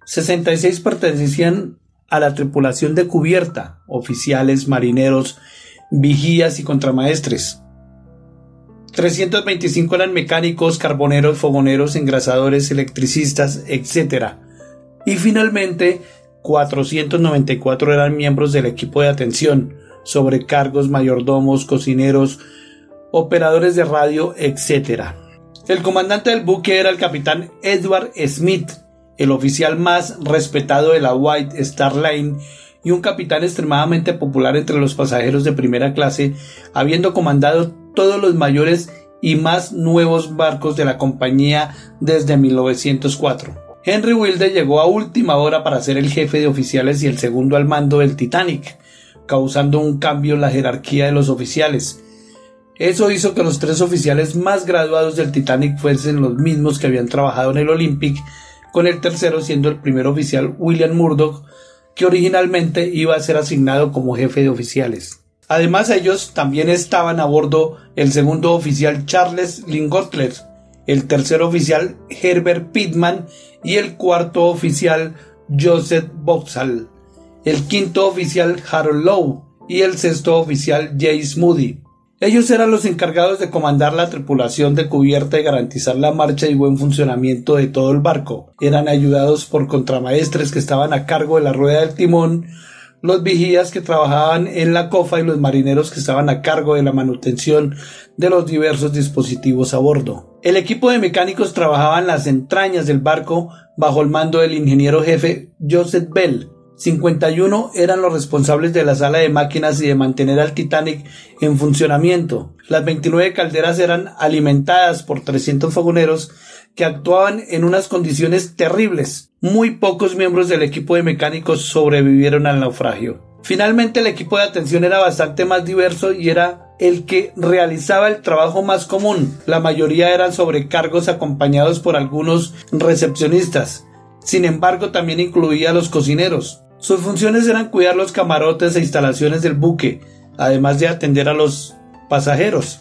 66 pertenecían a la tripulación de cubierta, oficiales, marineros, vigías y contramaestres. 325 eran mecánicos, carboneros, fogoneros, engrasadores, electricistas, etc. Y finalmente 494 eran miembros del equipo de atención, sobrecargos, mayordomos, cocineros, operadores de radio, etc. El comandante del buque era el capitán Edward Smith, el oficial más respetado de la White Star Line y un capitán extremadamente popular entre los pasajeros de primera clase, habiendo comandado todos los mayores y más nuevos barcos de la compañía desde 1904. Henry Wilde llegó a última hora para ser el jefe de oficiales y el segundo al mando del Titanic, causando un cambio en la jerarquía de los oficiales. Eso hizo que los tres oficiales más graduados del Titanic fuesen los mismos que habían trabajado en el Olympic, con el tercero siendo el primer oficial William Murdoch, que originalmente iba a ser asignado como jefe de oficiales. Además ellos también estaban a bordo el segundo oficial Charles Lingotler, el tercer oficial Herbert Pittman y el cuarto oficial Joseph Boxall, el quinto oficial Harold Lowe y el sexto oficial James Moody. Ellos eran los encargados de comandar la tripulación de cubierta y garantizar la marcha y buen funcionamiento de todo el barco. Eran ayudados por contramaestres que estaban a cargo de la rueda del timón, los vigías que trabajaban en la cofa y los marineros que estaban a cargo de la manutención de los diversos dispositivos a bordo. El equipo de mecánicos trabajaba en las entrañas del barco bajo el mando del ingeniero jefe Joseph Bell. 51 eran los responsables de la sala de máquinas y de mantener al Titanic en funcionamiento. Las 29 calderas eran alimentadas por 300 fogoneros que actuaban en unas condiciones terribles. Muy pocos miembros del equipo de mecánicos sobrevivieron al naufragio. Finalmente el equipo de atención era bastante más diverso y era el que realizaba el trabajo más común. La mayoría eran sobrecargos acompañados por algunos recepcionistas. Sin embargo, también incluía a los cocineros. Sus funciones eran cuidar los camarotes e instalaciones del buque, además de atender a los pasajeros.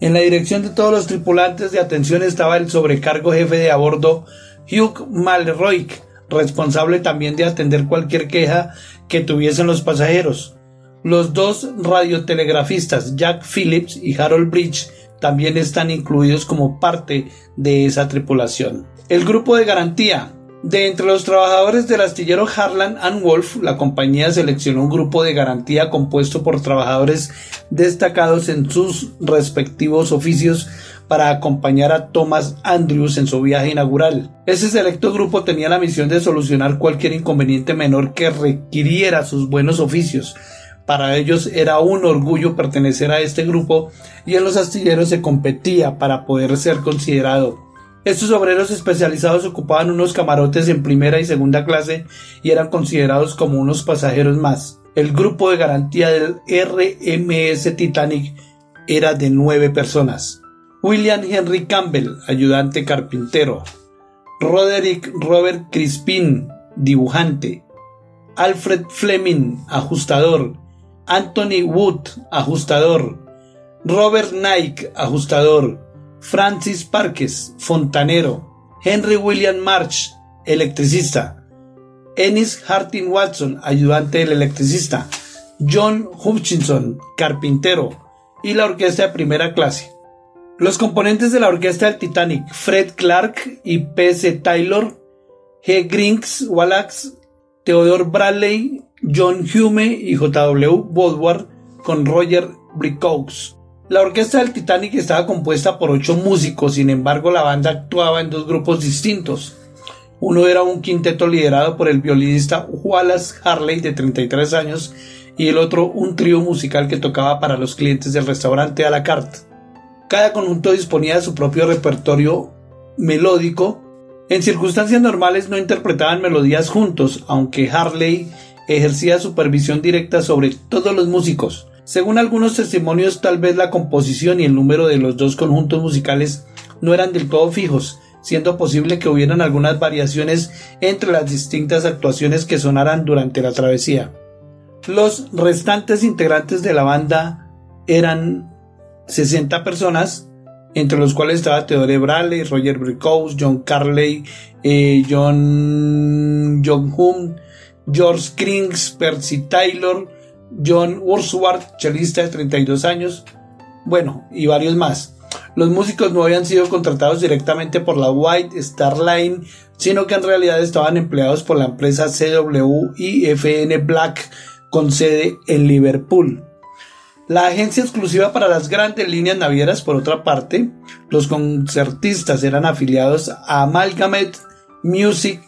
En la dirección de todos los tripulantes de atención estaba el sobrecargo jefe de a bordo Hugh Malroy, responsable también de atender cualquier queja que tuviesen los pasajeros. Los dos radiotelegrafistas Jack Phillips y Harold Bridge también están incluidos como parte de esa tripulación. El grupo de garantía. De entre los trabajadores del astillero Harlan and Wolf, la compañía seleccionó un grupo de garantía compuesto por trabajadores destacados en sus respectivos oficios para acompañar a Thomas Andrews en su viaje inaugural. Ese selecto grupo tenía la misión de solucionar cualquier inconveniente menor que requiriera sus buenos oficios. Para ellos era un orgullo pertenecer a este grupo y en los astilleros se competía para poder ser considerado. Estos obreros especializados ocupaban unos camarotes en primera y segunda clase y eran considerados como unos pasajeros más. El grupo de garantía del RMS Titanic era de nueve personas. William Henry Campbell, ayudante carpintero. Roderick Robert Crispin, dibujante. Alfred Fleming, ajustador. Anthony Wood, ajustador. Robert Nike, ajustador. Francis Parques, fontanero. Henry William March, electricista. Ennis Hartin Watson, ayudante del electricista. John Hutchinson, carpintero. Y la orquesta de primera clase. Los componentes de la orquesta del Titanic, Fred Clark y P.C. Taylor, G. Grinks Wallace, Theodore Bradley, John Hume y J.W. Woodward con Roger Brickows. La orquesta del Titanic estaba compuesta por ocho músicos, sin embargo la banda actuaba en dos grupos distintos. Uno era un quinteto liderado por el violinista Wallace Harley de 33 años y el otro un trío musical que tocaba para los clientes del restaurante a la carte. Cada conjunto disponía de su propio repertorio melódico. En circunstancias normales no interpretaban melodías juntos, aunque Harley ejercía supervisión directa sobre todos los músicos. Según algunos testimonios, tal vez la composición y el número de los dos conjuntos musicales no eran del todo fijos, siendo posible que hubieran algunas variaciones entre las distintas actuaciones que sonaran durante la travesía. Los restantes integrantes de la banda eran 60 personas, entre los cuales estaba Theodore Bradley, Roger Bricows, John Carley, eh, John, John Hume, George Krings, Percy Taylor, John Ursworth, chelista de 32 años, bueno, y varios más. Los músicos no habían sido contratados directamente por la White Star Line, sino que en realidad estaban empleados por la empresa CW y FN Black con sede en Liverpool. La agencia exclusiva para las grandes líneas navieras, por otra parte, los concertistas eran afiliados a Amalgamate Music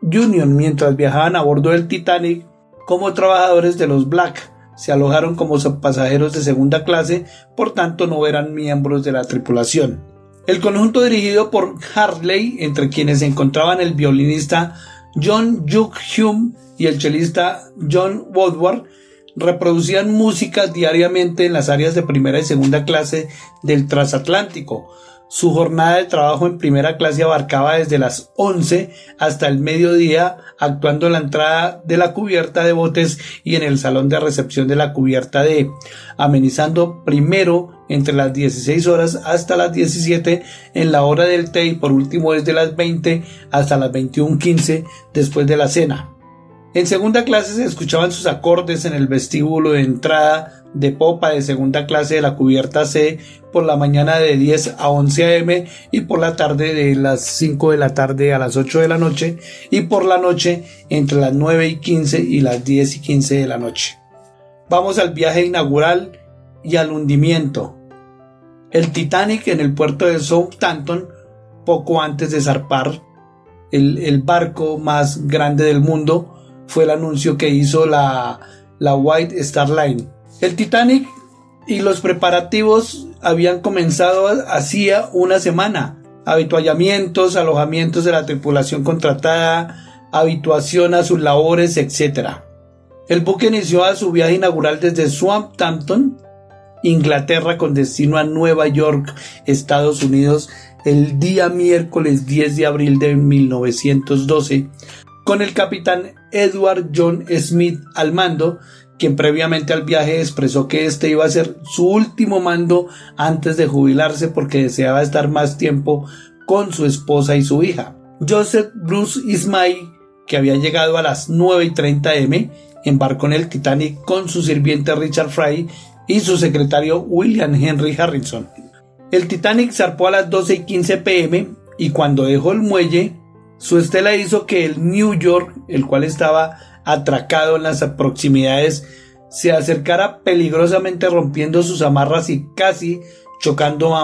Union mientras viajaban a bordo del Titanic como trabajadores de los Black. Se alojaron como pasajeros de segunda clase, por tanto no eran miembros de la tripulación. El conjunto dirigido por Harley, entre quienes se encontraban el violinista John Duke Hume y el chelista John Woodward, reproducían música diariamente en las áreas de primera y segunda clase del transatlántico. Su jornada de trabajo en primera clase abarcaba desde las 11 hasta el mediodía, actuando en la entrada de la cubierta de botes y en el salón de recepción de la cubierta D, amenizando primero entre las 16 horas hasta las 17 en la hora del té y por último desde las 20 hasta las 21.15 después de la cena. En segunda clase se escuchaban sus acordes en el vestíbulo de entrada de popa de segunda clase de la cubierta C por la mañana de 10 a 11 am y por la tarde de las 5 de la tarde a las 8 de la noche y por la noche entre las 9 y 15 y las 10 y 15 de la noche. Vamos al viaje inaugural y al hundimiento. El Titanic en el puerto de Southampton, poco antes de zarpar, el, el barco más grande del mundo, fue el anuncio que hizo la, la White Star Line. El Titanic y los preparativos habían comenzado hacía una semana. Habituallamientos, alojamientos de la tripulación contratada, habituación a sus labores, etc. El buque inició a su viaje inaugural desde Southampton, Inglaterra, con destino a Nueva York, Estados Unidos, el día miércoles 10 de abril de 1912, con el capitán Edward John Smith al mando, quien previamente al viaje expresó que este iba a ser su último mando antes de jubilarse porque deseaba estar más tiempo con su esposa y su hija. Joseph Bruce Ismay, que había llegado a las 9 y 30 m, embarcó en el Titanic con su sirviente Richard Fry y su secretario William Henry Harrison. El Titanic zarpó a las 12 y 15 pm y cuando dejó el muelle, su estela hizo que el New York, el cual estaba atracado en las proximidades, se acercara peligrosamente rompiendo sus amarras y casi chocando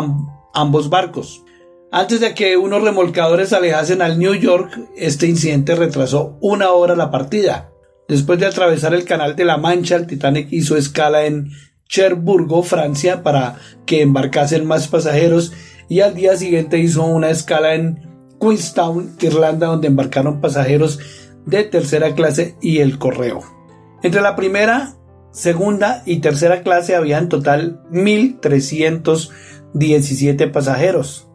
ambos barcos. Antes de que unos remolcadores alejasen al New York, este incidente retrasó una hora la partida. Después de atravesar el canal de la Mancha, el Titanic hizo escala en Cherburgo, Francia, para que embarcasen más pasajeros y al día siguiente hizo una escala en Queenstown, Irlanda, donde embarcaron pasajeros de tercera clase y el correo. Entre la primera, segunda y tercera clase había en total 1.317 pasajeros,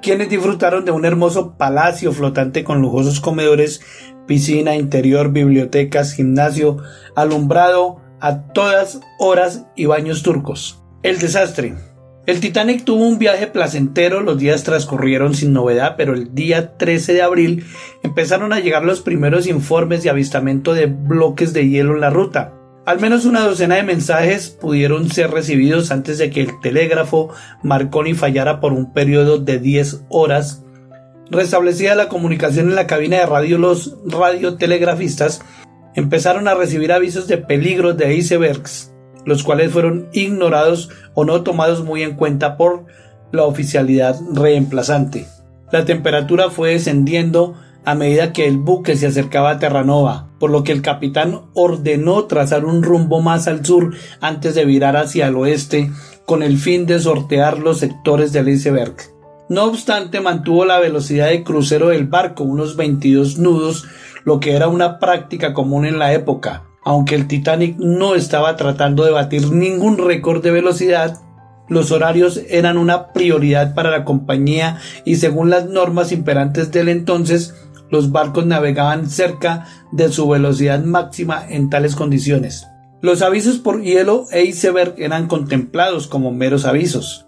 quienes disfrutaron de un hermoso palacio flotante con lujosos comedores, piscina interior, bibliotecas, gimnasio, alumbrado a todas horas y baños turcos. El desastre. El Titanic tuvo un viaje placentero, los días transcurrieron sin novedad, pero el día 13 de abril empezaron a llegar los primeros informes de avistamiento de bloques de hielo en la ruta. Al menos una docena de mensajes pudieron ser recibidos antes de que el telégrafo Marconi fallara por un periodo de 10 horas. Restablecida la comunicación en la cabina de radio, los radiotelegrafistas empezaron a recibir avisos de peligro de icebergs los cuales fueron ignorados o no tomados muy en cuenta por la oficialidad reemplazante. La temperatura fue descendiendo a medida que el buque se acercaba a Terranova, por lo que el capitán ordenó trazar un rumbo más al sur antes de virar hacia el oeste con el fin de sortear los sectores del iceberg. No obstante, mantuvo la velocidad de crucero del barco, unos 22 nudos, lo que era una práctica común en la época, aunque el Titanic no estaba tratando de batir ningún récord de velocidad, los horarios eran una prioridad para la compañía y según las normas imperantes del entonces, los barcos navegaban cerca de su velocidad máxima en tales condiciones. Los avisos por hielo e iceberg eran contemplados como meros avisos.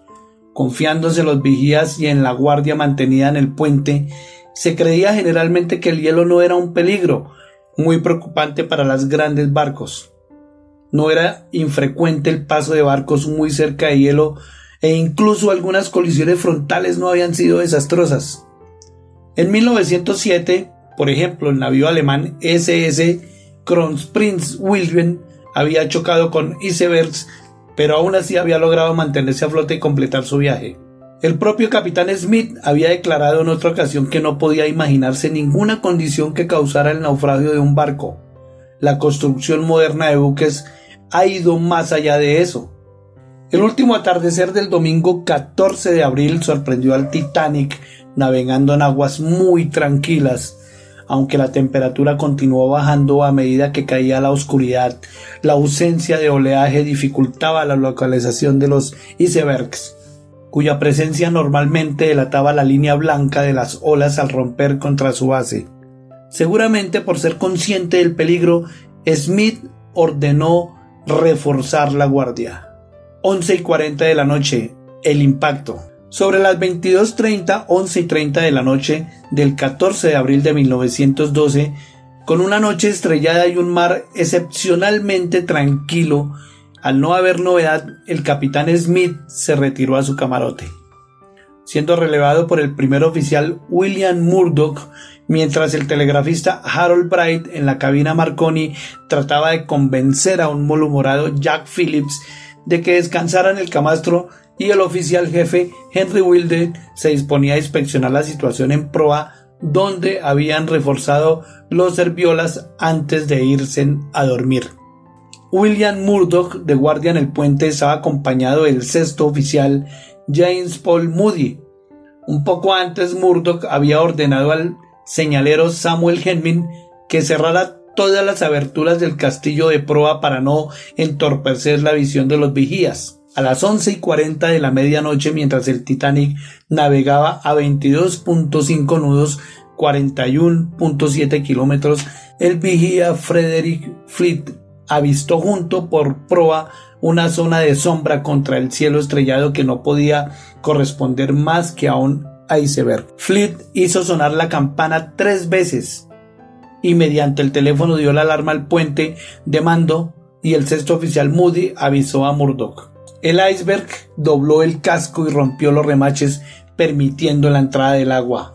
Confiándose los vigías y en la guardia mantenida en el puente, se creía generalmente que el hielo no era un peligro, muy preocupante para los grandes barcos. No era infrecuente el paso de barcos muy cerca de hielo e incluso algunas colisiones frontales no habían sido desastrosas. En 1907, por ejemplo, el navío alemán SS Kronprinz Wilhelm había chocado con icebergs, pero aún así había logrado mantenerse a flote y completar su viaje. El propio capitán Smith había declarado en otra ocasión que no podía imaginarse ninguna condición que causara el naufragio de un barco. La construcción moderna de buques ha ido más allá de eso. El último atardecer del domingo 14 de abril sorprendió al Titanic navegando en aguas muy tranquilas, aunque la temperatura continuó bajando a medida que caía la oscuridad. La ausencia de oleaje dificultaba la localización de los icebergs cuya presencia normalmente delataba la línea blanca de las olas al romper contra su base. Seguramente por ser consciente del peligro, Smith ordenó reforzar la guardia. 11 y 40 de la noche, el impacto. Sobre las 22.30, 11 y 30 de la noche del 14 de abril de 1912, Con una noche estrellada y un mar excepcionalmente tranquilo, al no haber novedad, el capitán Smith se retiró a su camarote, siendo relevado por el primer oficial William Murdoch, mientras el telegrafista Harold Bright en la cabina Marconi trataba de convencer a un malhumorado Jack Phillips de que descansara en el camastro y el oficial jefe Henry Wilde se disponía a inspeccionar la situación en proa donde habían reforzado los serviolas antes de irse a dormir. William Murdoch, de guardia en el puente, estaba acompañado del sexto oficial James Paul Moody. Un poco antes, Murdoch había ordenado al señalero Samuel Henmin que cerrara todas las aberturas del castillo de proa para no entorpecer la visión de los vigías. A las once y cuarenta de la medianoche, mientras el Titanic navegaba a 22.5 nudos, 41.7 kilómetros, el vigía Frederick Fleet avistó junto por proa una zona de sombra contra el cielo estrellado que no podía corresponder más que a un iceberg. Fleet hizo sonar la campana tres veces y mediante el teléfono dio la alarma al puente de mando y el sexto oficial Moody avisó a Murdoch. El iceberg dobló el casco y rompió los remaches permitiendo la entrada del agua.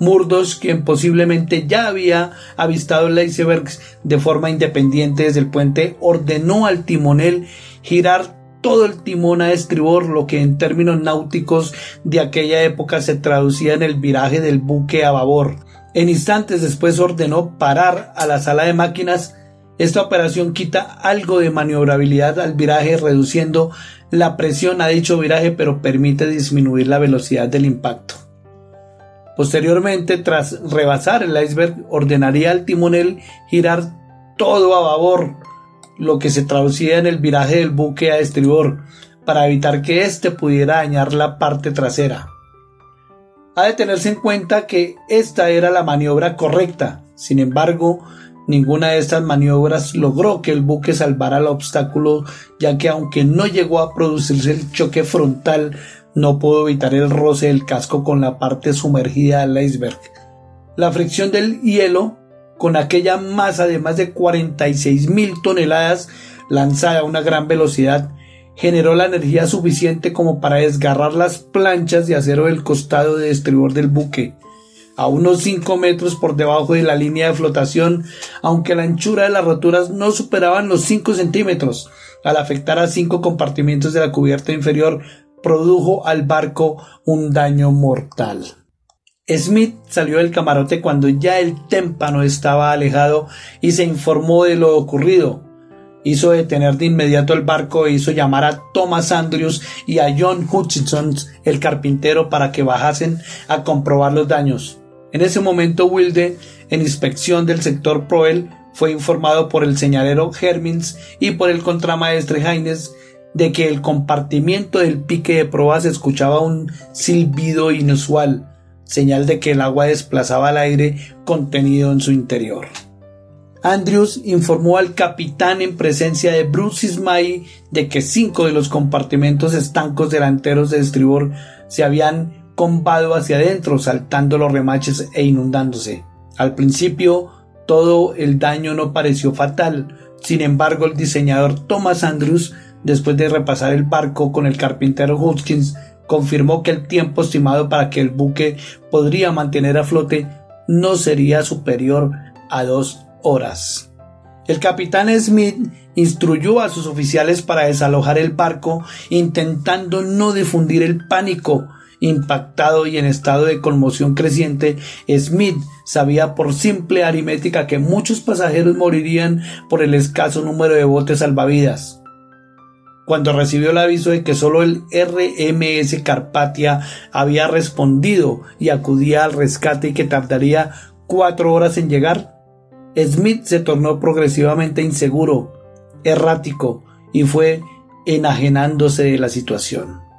Murdoch, quien posiblemente ya había avistado el iceberg de forma independiente desde el puente, ordenó al timonel girar todo el timón a estribor, lo que en términos náuticos de aquella época se traducía en el viraje del buque a babor. En instantes después ordenó parar a la sala de máquinas. Esta operación quita algo de maniobrabilidad al viraje, reduciendo la presión a dicho viraje, pero permite disminuir la velocidad del impacto. Posteriormente, tras rebasar el iceberg, ordenaría al timonel girar todo a babor, lo que se traducía en el viraje del buque a estribor, para evitar que éste pudiera dañar la parte trasera. Ha de tenerse en cuenta que esta era la maniobra correcta, sin embargo, ninguna de estas maniobras logró que el buque salvara el obstáculo, ya que aunque no llegó a producirse el choque frontal no pudo evitar el roce del casco con la parte sumergida del iceberg. La fricción del hielo, con aquella masa de más de 46 mil toneladas lanzada a una gran velocidad, generó la energía suficiente como para desgarrar las planchas de acero del costado de estribor del buque, a unos 5 metros por debajo de la línea de flotación, aunque la anchura de las roturas no superaban los 5 centímetros, al afectar a cinco compartimientos de la cubierta inferior produjo al barco un daño mortal. Smith salió del camarote cuando ya el témpano estaba alejado y se informó de lo ocurrido. Hizo detener de inmediato el barco e hizo llamar a Thomas Andrews y a John Hutchinson, el carpintero, para que bajasen a comprobar los daños. En ese momento Wilde, en inspección del sector Proel, fue informado por el señalero Hermins y por el contramaestre Haynes de que el compartimiento del pique de proa se escuchaba un silbido inusual, señal de que el agua desplazaba el aire contenido en su interior. Andrews informó al capitán en presencia de Bruce Ismay de que cinco de los compartimentos estancos delanteros de estribor se habían combado hacia adentro, saltando los remaches e inundándose. Al principio, todo el daño no pareció fatal. Sin embargo, el diseñador Thomas Andrews después de repasar el barco con el carpintero Hutchins, confirmó que el tiempo estimado para que el buque podría mantener a flote no sería superior a dos horas. El capitán Smith instruyó a sus oficiales para desalojar el barco, intentando no difundir el pánico. Impactado y en estado de conmoción creciente, Smith sabía por simple aritmética que muchos pasajeros morirían por el escaso número de botes salvavidas cuando recibió el aviso de que solo el RMS Carpatia había respondido y acudía al rescate y que tardaría cuatro horas en llegar, Smith se tornó progresivamente inseguro, errático y fue enajenándose de la situación.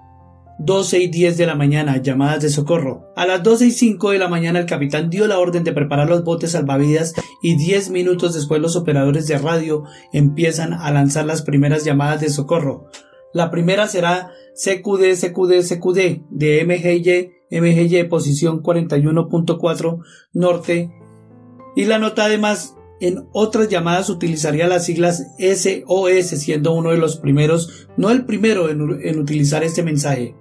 12 y 10 de la mañana, llamadas de socorro. A las 12 y 5 de la mañana el capitán dio la orden de preparar los botes salvavidas y 10 minutos después los operadores de radio empiezan a lanzar las primeras llamadas de socorro. La primera será CQD, CQD, CQD de MGY, MGY posición 41.4 norte Y la nota además en otras llamadas utilizaría las siglas SOS, siendo uno de los primeros, no el primero en, utilizar este mensaje.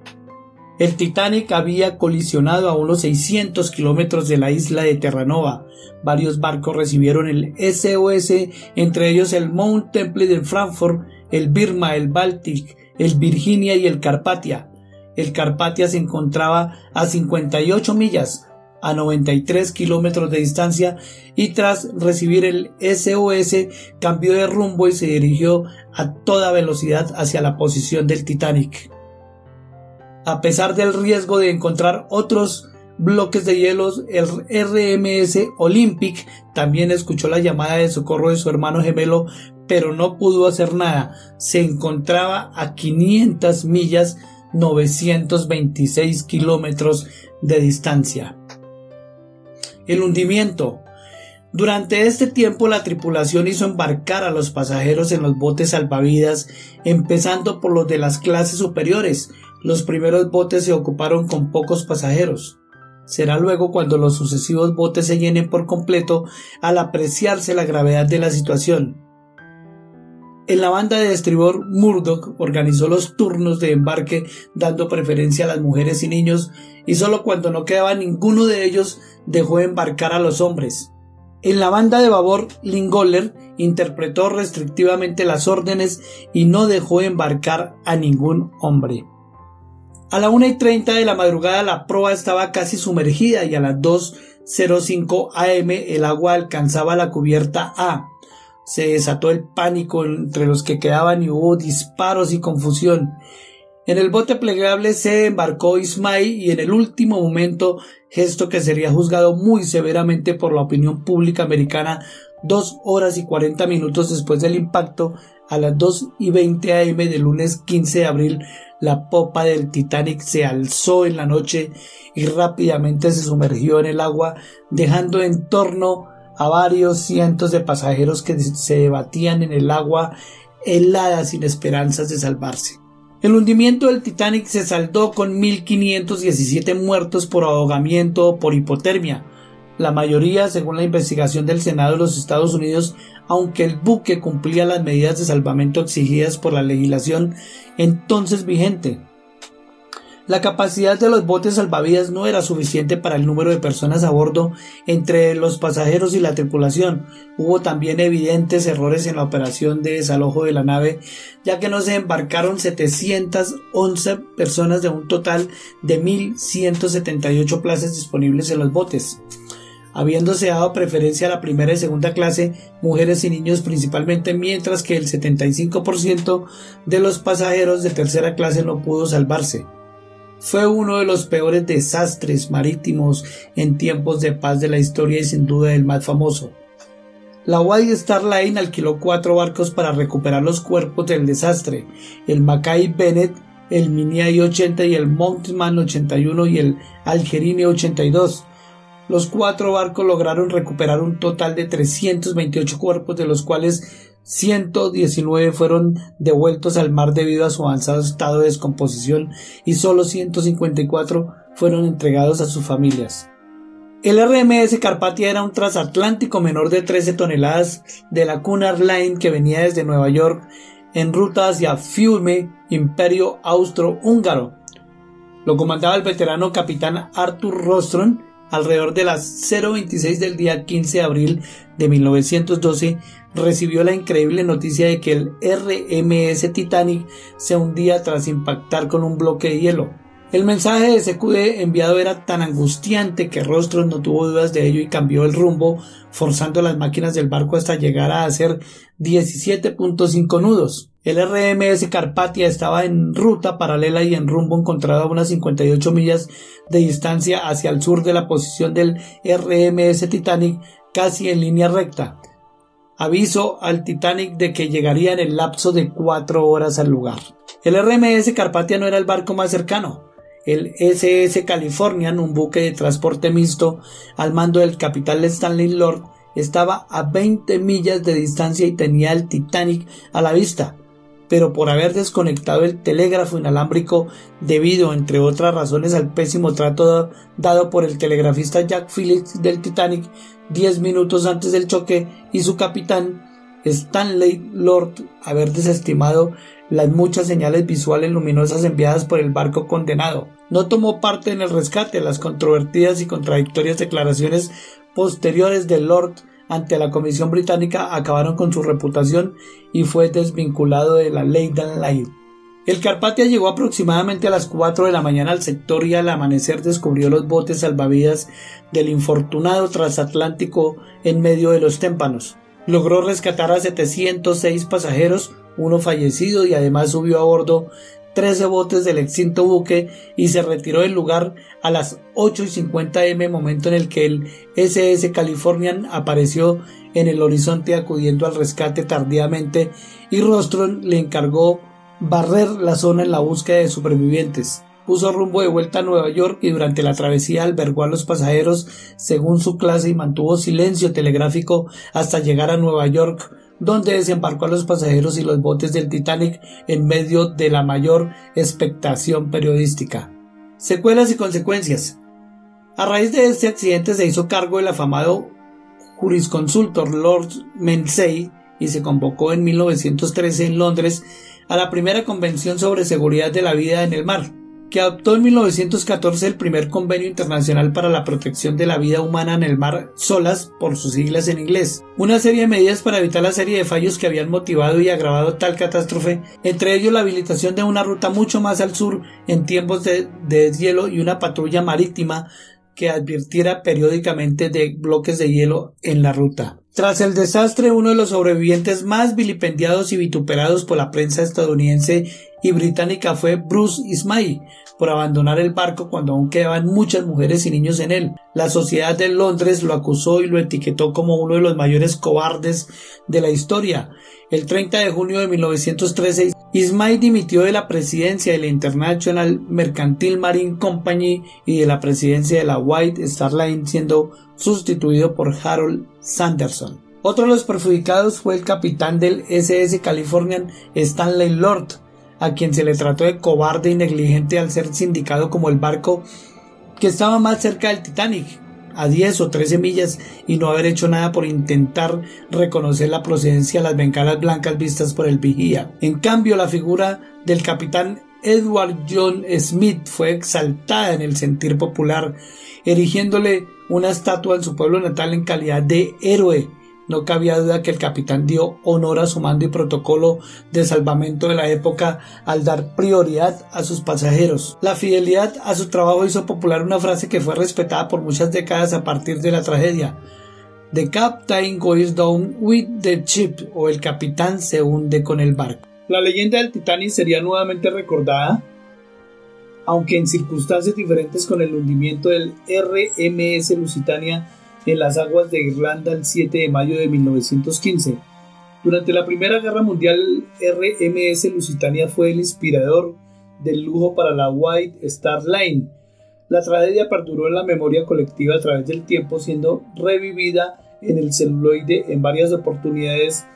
El Titanic había colisionado a unos 600 kilómetros de la isla de Terranova. Varios barcos recibieron el SOS, entre ellos el Mount Temple de Frankfurt, el Birma, el Baltic, el Virginia y el Carpatia. El Carpatia se encontraba a 58 millas, a 93 kilómetros de distancia y tras recibir el SOS cambió de rumbo y se dirigió a toda velocidad hacia la posición del Titanic. A pesar del riesgo de encontrar otros bloques de hielos, el RMS Olympic también escuchó la llamada de socorro de su hermano gemelo, pero no pudo hacer nada. Se encontraba a 500 millas 926 kilómetros de distancia. El hundimiento. Durante este tiempo la tripulación hizo embarcar a los pasajeros en los botes salvavidas, empezando por los de las clases superiores. Los primeros botes se ocuparon con pocos pasajeros. Será luego cuando los sucesivos botes se llenen por completo al apreciarse la gravedad de la situación. En la banda de estribor, Murdoch organizó los turnos de embarque dando preferencia a las mujeres y niños y solo cuando no quedaba ninguno de ellos dejó embarcar a los hombres. En la banda de babor, Lingoller interpretó restrictivamente las órdenes y no dejó embarcar a ningún hombre. A la una y treinta de la madrugada la proa estaba casi sumergida y a las 2.05 am el agua alcanzaba la cubierta A se desató el pánico entre los que quedaban y hubo disparos y confusión. En el bote plegable se embarcó Ismay y en el último momento, gesto que sería juzgado muy severamente por la opinión pública americana, dos horas y cuarenta minutos después del impacto, a las dos y veinte am del lunes 15 de abril, la popa del Titanic se alzó en la noche y rápidamente se sumergió en el agua, dejando en torno a varios cientos de pasajeros que se debatían en el agua helada sin esperanzas de salvarse. El hundimiento del Titanic se saldó con 1.517 muertos por ahogamiento o por hipotermia, la mayoría según la investigación del Senado de los Estados Unidos, aunque el buque cumplía las medidas de salvamento exigidas por la legislación entonces vigente. La capacidad de los botes salvavidas no era suficiente para el número de personas a bordo entre los pasajeros y la tripulación. Hubo también evidentes errores en la operación de desalojo de la nave, ya que no se embarcaron 711 personas de un total de 1.178 plazas disponibles en los botes habiéndose dado preferencia a la primera y segunda clase, mujeres y niños principalmente, mientras que el 75% de los pasajeros de tercera clase no pudo salvarse fue uno de los peores desastres marítimos en tiempos de paz de la historia y sin duda el más famoso. La White Star Line alquiló cuatro barcos para recuperar los cuerpos del desastre, el Mackay Bennett, el Mini 80 y el Mountain 81 y el Algerine 82. Los cuatro barcos lograron recuperar un total de 328 cuerpos, de los cuales 119 fueron devueltos al mar debido a su avanzado estado de descomposición y solo 154 fueron entregados a sus familias. El RMS Carpathia era un transatlántico menor de 13 toneladas de la Cunard Line que venía desde Nueva York en ruta hacia Fiume, Imperio Austro-Húngaro. Lo comandaba el veterano capitán Arthur Rostron alrededor de las 0.26 del día 15 de abril de 1912 recibió la increíble noticia de que el RMS Titanic se hundía tras impactar con un bloque de hielo. El mensaje de SQD enviado era tan angustiante que Rostros no tuvo dudas de ello y cambió el rumbo, forzando las máquinas del barco hasta llegar a hacer 17.5 nudos. El RMS Carpathia estaba en ruta paralela y en rumbo encontrado a unas 58 millas de distancia hacia el sur de la posición del RMS Titanic, casi en línea recta aviso al Titanic de que llegaría en el lapso de cuatro horas al lugar. El RMS Carpathia no era el barco más cercano. El SS Californian, un buque de transporte mixto al mando del capitán Stanley Lord, estaba a 20 millas de distancia y tenía el Titanic a la vista. Pero por haber desconectado el telégrafo inalámbrico debido, entre otras razones, al pésimo trato dado por el telegrafista Jack Phillips del Titanic diez minutos antes del choque y su capitán Stanley Lord haber desestimado las muchas señales visuales luminosas enviadas por el barco condenado. No tomó parte en el rescate. Las controvertidas y contradictorias declaraciones posteriores de Lord ante la Comisión Británica acabaron con su reputación y fue desvinculado de la Leyden Line. El Carpatia llegó aproximadamente a las 4 de la mañana al sector y al amanecer descubrió los botes salvavidas del infortunado transatlántico en medio de los témpanos. Logró rescatar a 706 pasajeros, uno fallecido y además subió a bordo 13 botes del extinto buque y se retiró del lugar a las 8 y 50 m, momento en el que el SS Californian apareció en el horizonte acudiendo al rescate tardíamente y Rostron le encargó barrer la zona en la búsqueda de supervivientes. Puso rumbo de vuelta a Nueva York y durante la travesía albergó a los pasajeros según su clase y mantuvo silencio telegráfico hasta llegar a Nueva York donde desembarcó a los pasajeros y los botes del Titanic en medio de la mayor expectación periodística. Secuelas y consecuencias. A raíz de este accidente se hizo cargo el afamado jurisconsultor Lord Mensey y se convocó en 1913 en Londres a la primera convención sobre seguridad de la vida en el mar que adoptó en 1914 el primer convenio internacional para la protección de la vida humana en el mar, SOLAS por sus siglas en inglés. Una serie de medidas para evitar la serie de fallos que habían motivado y agravado tal catástrofe, entre ellos la habilitación de una ruta mucho más al sur en tiempos de, de hielo y una patrulla marítima que advirtiera periódicamente de bloques de hielo en la ruta. Tras el desastre, uno de los sobrevivientes más vilipendiados y vituperados por la prensa estadounidense y británica fue Bruce Ismay, por abandonar el barco cuando aún quedaban muchas mujeres y niños en él. La sociedad de Londres lo acusó y lo etiquetó como uno de los mayores cobardes de la historia. El 30 de junio de 1913, Ismay dimitió de la presidencia de la International Mercantile Marine Company y de la presidencia de la White Star Line, siendo sustituido por Harold Sanderson. Otro de los perjudicados fue el capitán del SS Californian Stanley Lord, a quien se le trató de cobarde y negligente al ser sindicado como el barco que estaba más cerca del Titanic, a 10 o 13 millas, y no haber hecho nada por intentar reconocer la procedencia de las bengalas blancas vistas por el vigía. En cambio, la figura del capitán Edward John Smith fue exaltada en el sentir popular, erigiéndole una estatua en su pueblo natal en calidad de héroe no cabía duda que el capitán dio honor a su mando y protocolo de salvamento de la época al dar prioridad a sus pasajeros. La fidelidad a su trabajo hizo popular una frase que fue respetada por muchas décadas a partir de la tragedia. The captain goes down with the ship o el capitán se hunde con el barco. La leyenda del Titanic sería nuevamente recordada, aunque en circunstancias diferentes con el hundimiento del RMS Lusitania en las aguas de Irlanda el 7 de mayo de 1915. Durante la Primera Guerra Mundial, RMS Lusitania fue el inspirador del lujo para la White Star Line. La tragedia perduró en la memoria colectiva a través del tiempo, siendo revivida en el celuloide en varias oportunidades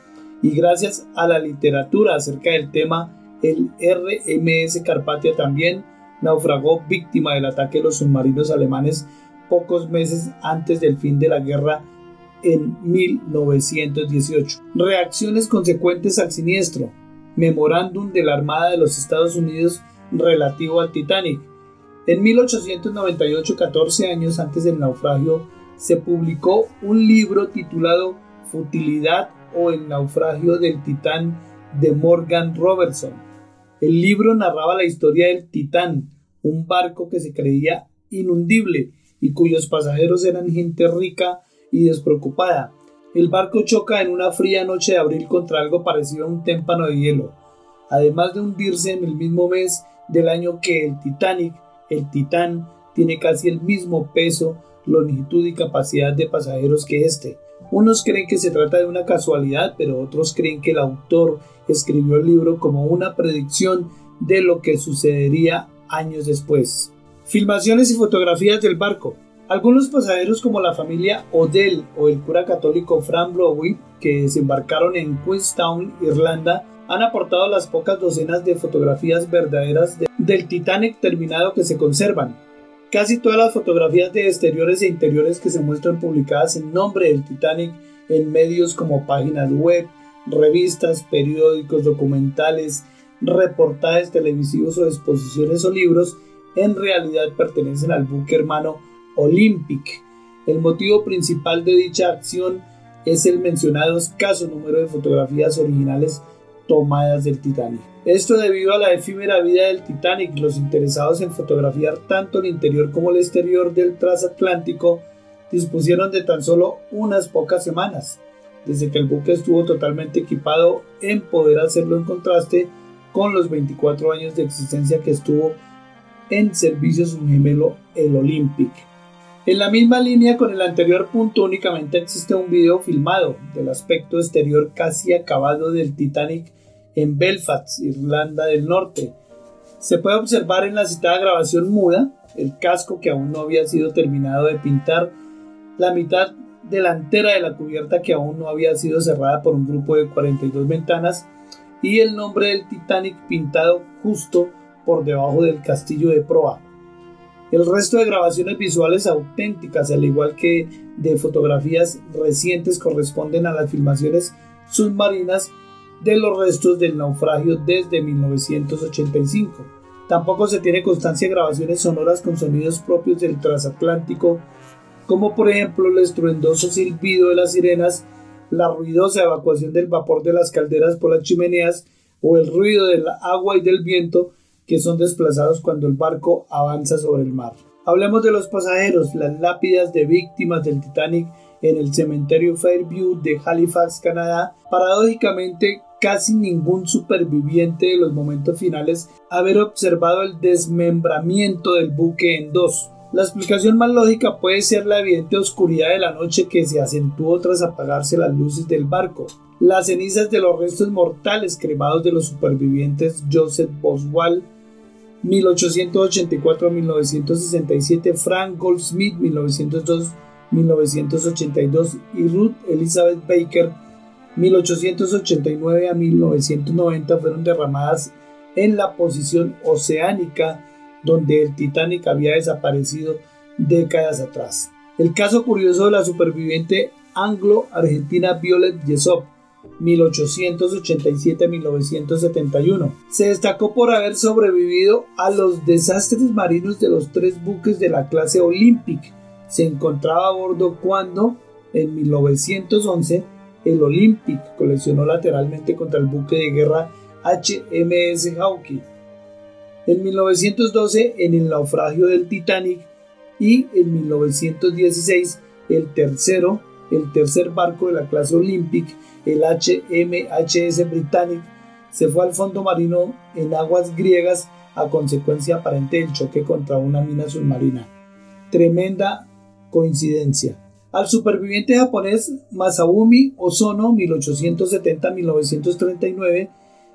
y gracias a la literatura acerca del tema, el RMS Carpatia también naufragó víctima del ataque de los submarinos alemanes pocos meses antes del fin de la guerra en 1918. Reacciones consecuentes al siniestro. Memorándum de la Armada de los Estados Unidos relativo al Titanic. En 1898, 14 años antes del naufragio, se publicó un libro titulado Futilidad o el naufragio del Titán de Morgan Robertson. El libro narraba la historia del Titán, un barco que se creía inundible y cuyos pasajeros eran gente rica y despreocupada. El barco choca en una fría noche de abril contra algo parecido a un témpano de hielo, además de hundirse en el mismo mes del año que el Titanic. El Titán tiene casi el mismo peso, longitud y capacidad de pasajeros que este. Unos creen que se trata de una casualidad, pero otros creen que el autor escribió el libro como una predicción de lo que sucedería años después. Filmaciones y fotografías del barco. Algunos pasajeros como la familia Odell o el cura católico Fran Blowy, que desembarcaron en Queenstown, Irlanda, han aportado las pocas docenas de fotografías verdaderas del Titanic terminado que se conservan. Casi todas las fotografías de exteriores e interiores que se muestran publicadas en nombre del Titanic en medios como páginas web, revistas, periódicos, documentales, reportajes televisivos o exposiciones o libros, en realidad pertenecen al buque hermano Olympic. El motivo principal de dicha acción es el mencionado escaso número de fotografías originales tomadas del Titanic. Esto debido a la efímera vida del Titanic, los interesados en fotografiar tanto el interior como el exterior del transatlántico dispusieron de tan solo unas pocas semanas, desde que el buque estuvo totalmente equipado en poder hacerlo en contraste con los 24 años de existencia que estuvo en servicio su gemelo el Olympic. En la misma línea con el anterior punto únicamente existe un video filmado del aspecto exterior casi acabado del Titanic en Belfast, Irlanda del Norte. Se puede observar en la citada grabación muda el casco que aún no había sido terminado de pintar, la mitad delantera de la cubierta que aún no había sido cerrada por un grupo de 42 ventanas y el nombre del Titanic pintado justo por debajo del castillo de proa. El resto de grabaciones visuales auténticas, al igual que de fotografías recientes, corresponden a las filmaciones submarinas de los restos del naufragio desde 1985. Tampoco se tiene constancia de grabaciones sonoras con sonidos propios del transatlántico, como por ejemplo el estruendoso silbido de las sirenas, la ruidosa evacuación del vapor de las calderas por las chimeneas o el ruido del agua y del viento que son desplazados cuando el barco avanza sobre el mar. Hablemos de los pasajeros, las lápidas de víctimas del Titanic en el cementerio Fairview de Halifax, Canadá. Paradójicamente, casi ningún superviviente de los momentos finales haber observado el desmembramiento del buque en dos. La explicación más lógica puede ser la evidente oscuridad de la noche que se acentuó tras apagarse las luces del barco. Las cenizas de los restos mortales cremados de los supervivientes Joseph Boswell 1884-1967, Frank Goldsmith 1902-1982 y Ruth Elizabeth Baker 1889 a 1990 fueron derramadas en la posición oceánica donde el Titanic había desaparecido décadas atrás. El caso curioso de la superviviente anglo-argentina Violet Jessop 1887-1971. Se destacó por haber sobrevivido a los desastres marinos de los tres buques de la clase Olympic. Se encontraba a bordo cuando, en 1911, el Olympic colisionó lateralmente contra el buque de guerra HMS Hawke. En 1912, en el naufragio del Titanic y en 1916, el tercero, el tercer barco de la clase Olympic el HMHS Britannic se fue al fondo marino en aguas griegas a consecuencia aparente del choque contra una mina submarina. Tremenda coincidencia. Al superviviente japonés Masabumi Ozono 1870-1939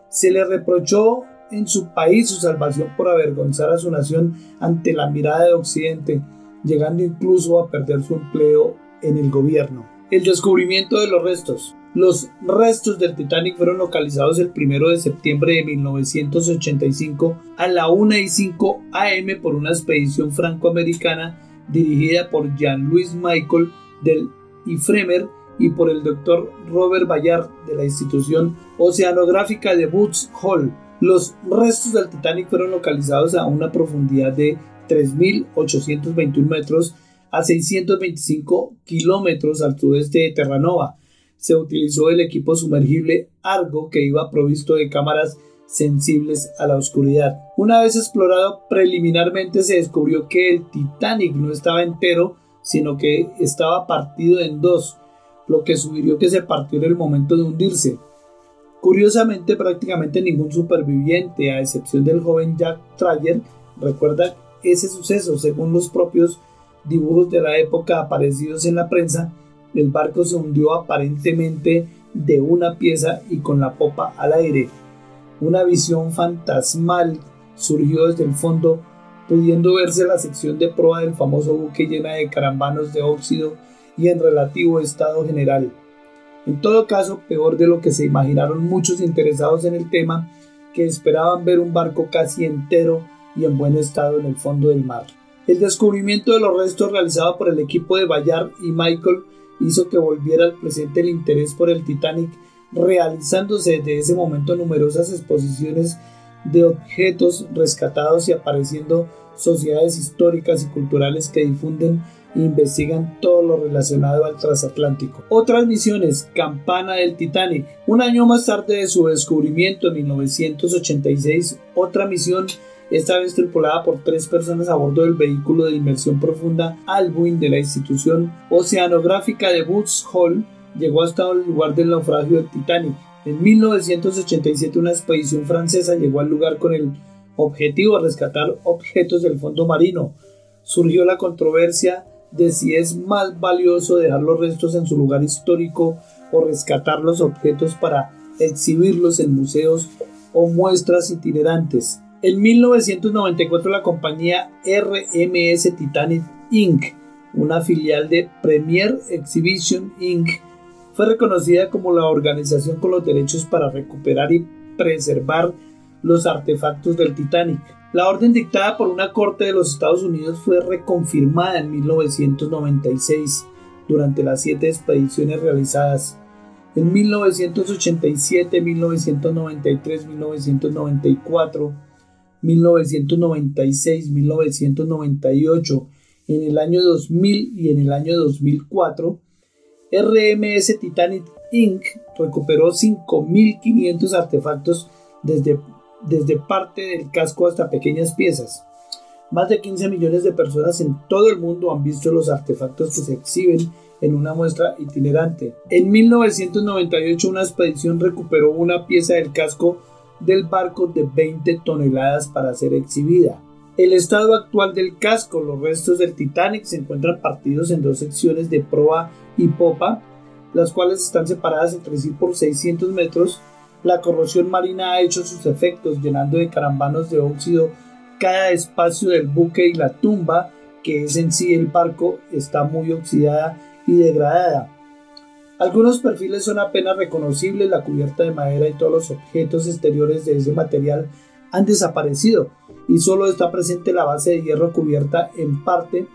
se le reprochó en su país su salvación por avergonzar a su nación ante la mirada de Occidente, llegando incluso a perder su empleo en el gobierno. El descubrimiento de los restos. Los restos del Titanic fueron localizados el 1 de septiembre de 1985 a la 1 y 5 am por una expedición francoamericana dirigida por Jean-Louis Michael del IFREMER y por el doctor Robert Bayard de la institución oceanográfica de Woods Hall. Los restos del Titanic fueron localizados a una profundidad de 3.821 metros a 625 kilómetros al sudeste de Terranova se utilizó el equipo sumergible Argo que iba provisto de cámaras sensibles a la oscuridad. Una vez explorado preliminarmente se descubrió que el Titanic no estaba entero, sino que estaba partido en dos, lo que sugirió que se partió en el momento de hundirse. Curiosamente, prácticamente ningún superviviente, a excepción del joven Jack Trayer, recuerda ese suceso, según los propios dibujos de la época aparecidos en la prensa, el barco se hundió aparentemente de una pieza y con la popa al aire. Una visión fantasmal surgió desde el fondo, pudiendo verse la sección de proa del famoso buque llena de carambanos de óxido y en relativo estado general. En todo caso, peor de lo que se imaginaron muchos interesados en el tema, que esperaban ver un barco casi entero y en buen estado en el fondo del mar. El descubrimiento de los restos realizado por el equipo de Bayard y Michael hizo que volviera al presente el interés por el Titanic, realizándose desde ese momento numerosas exposiciones de objetos rescatados y apareciendo sociedades históricas y culturales que difunden e investigan todo lo relacionado al transatlántico. Otras misiones, Campana del Titanic. Un año más tarde de su descubrimiento en 1986, otra misión, esta vez tripulada por tres personas a bordo del vehículo de inmersión profunda Albuin de la institución oceanográfica de Woods Hole, llegó hasta el lugar del naufragio del Titanic. En 1987 una expedición francesa llegó al lugar con el objetivo de rescatar objetos del fondo marino. Surgió la controversia de si es más valioso dejar los restos en su lugar histórico o rescatar los objetos para exhibirlos en museos o muestras itinerantes. En 1994 la compañía RMS Titanic Inc., una filial de Premier Exhibition Inc., fue reconocida como la organización con los derechos para recuperar y preservar los artefactos del Titanic. La orden dictada por una corte de los Estados Unidos fue reconfirmada en 1996 durante las siete expediciones realizadas. En 1987, 1993, 1994, 1996, 1998, en el año 2000 y en el año 2004, RMS Titanic Inc. recuperó 5.500 artefactos desde desde parte del casco hasta pequeñas piezas. Más de 15 millones de personas en todo el mundo han visto los artefactos que se exhiben en una muestra itinerante. En 1998 una expedición recuperó una pieza del casco del barco de 20 toneladas para ser exhibida. El estado actual del casco, los restos del Titanic se encuentran partidos en dos secciones de proa y popa, las cuales están separadas entre sí por 600 metros la corrosión marina ha hecho sus efectos, llenando de carambanos de óxido cada espacio del buque y la tumba, que es en sí el barco, está muy oxidada y degradada. Algunos perfiles son apenas reconocibles, la cubierta de madera y todos los objetos exteriores de ese material han desaparecido y solo está presente la base de hierro cubierta en parte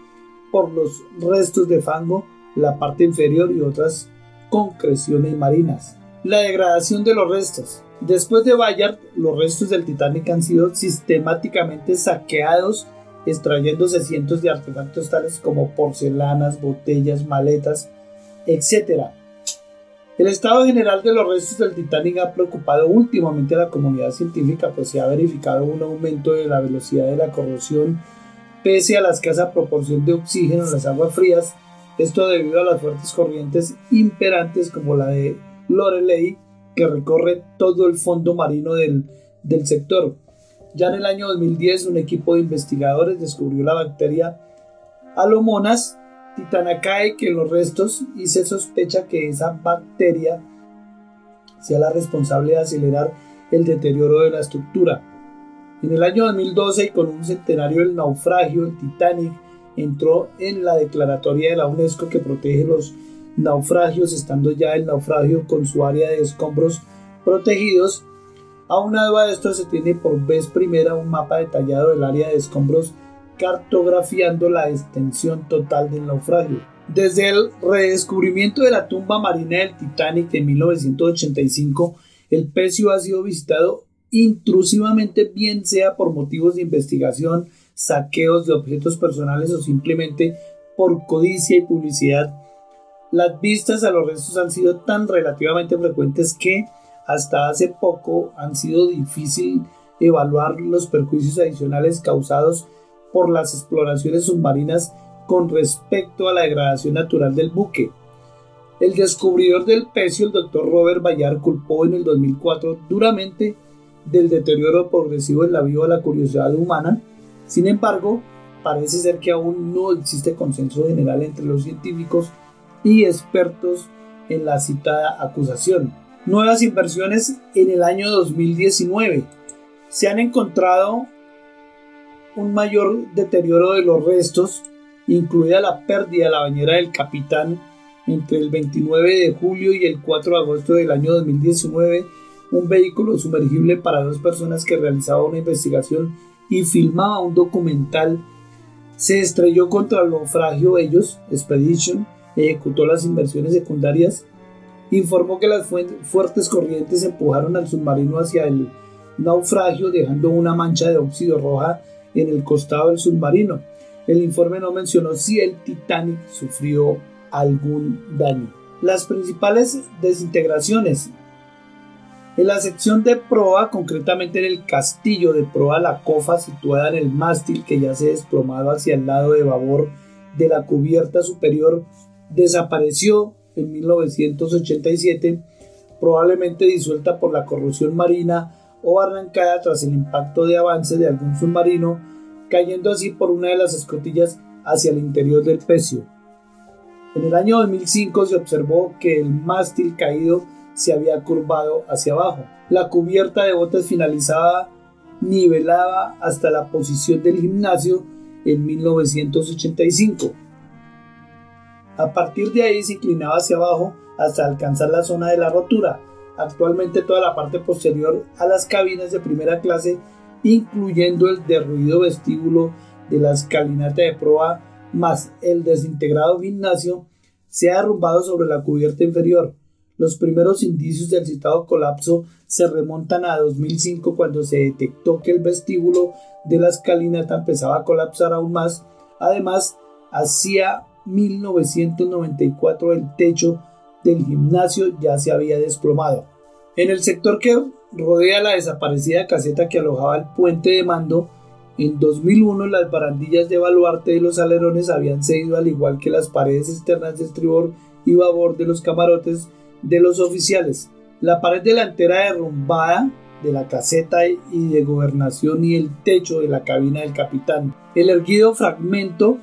por los restos de fango, la parte inferior y otras concreciones marinas. La degradación de los restos. Después de Bayard, los restos del Titanic han sido sistemáticamente saqueados, extrayéndose cientos de artefactos tales como porcelanas, botellas, maletas, etc. El estado general de los restos del Titanic ha preocupado últimamente a la comunidad científica, pues se ha verificado un aumento de la velocidad de la corrosión pese a la escasa proporción de oxígeno en las aguas frías, esto debido a las fuertes corrientes imperantes como la de Lorelei que recorre todo el fondo marino del, del sector. Ya en el año 2010 un equipo de investigadores descubrió la bacteria Alomonas titanacae que los restos y se sospecha que esa bacteria sea la responsable de acelerar el deterioro de la estructura. En el año 2012 y con un centenario del naufragio, el Titanic entró en la declaratoria de la UNESCO que protege los naufragios, estando ya el naufragio con su área de escombros protegidos. Aunado a esto se tiene por vez primera un mapa detallado del área de escombros cartografiando la extensión total del naufragio. Desde el redescubrimiento de la tumba marina del Titanic en 1985, el pecio ha sido visitado intrusivamente, bien sea por motivos de investigación, saqueos de objetos personales o simplemente por codicia y publicidad las vistas a los restos han sido tan relativamente frecuentes que hasta hace poco han sido difícil evaluar los perjuicios adicionales causados por las exploraciones submarinas con respecto a la degradación natural del buque. El descubridor del pecio, el doctor Robert Bayard, culpó en el 2004 duramente del deterioro progresivo en la vida de la curiosidad humana. Sin embargo, parece ser que aún no existe consenso general entre los científicos y expertos en la citada acusación. Nuevas inversiones en el año 2019. Se han encontrado un mayor deterioro de los restos, incluida la pérdida de la bañera del capitán entre el 29 de julio y el 4 de agosto del año 2019, un vehículo sumergible para dos personas que realizaba una investigación y filmaba un documental. Se estrelló contra el naufragio Ellos Expedition, ejecutó las inversiones secundarias, informó que las fuertes corrientes empujaron al submarino hacia el naufragio dejando una mancha de óxido roja en el costado del submarino. El informe no mencionó si el Titanic sufrió algún daño. Las principales desintegraciones. En la sección de proa, concretamente en el castillo de proa, la cofa situada en el mástil que ya se desplomado hacia el lado de babor de la cubierta superior, desapareció en 1987, probablemente disuelta por la corrosión marina o arrancada tras el impacto de avance de algún submarino, cayendo así por una de las escotillas hacia el interior del pecio. En el año 2005 se observó que el mástil caído se había curvado hacia abajo. La cubierta de botes finalizada nivelaba hasta la posición del gimnasio en 1985. A partir de ahí se inclinaba hacia abajo hasta alcanzar la zona de la rotura, Actualmente toda la parte posterior a las cabinas de primera clase, incluyendo el derruido vestíbulo de la escalinata de proa más el desintegrado gimnasio, se ha derrumbado sobre la cubierta inferior. Los primeros indicios del citado colapso se remontan a 2005 cuando se detectó que el vestíbulo de la escalinata empezaba a colapsar aún más. Además, hacia 1994 el techo del gimnasio ya se había desplomado. En el sector que rodea la desaparecida caseta que alojaba el puente de mando, en 2001 las barandillas de baluarte de los alerones habían cedido al igual que las paredes externas de estribor y babor de los camarotes de los oficiales. La pared delantera derrumbada de la caseta y de gobernación y el techo de la cabina del capitán. El erguido fragmento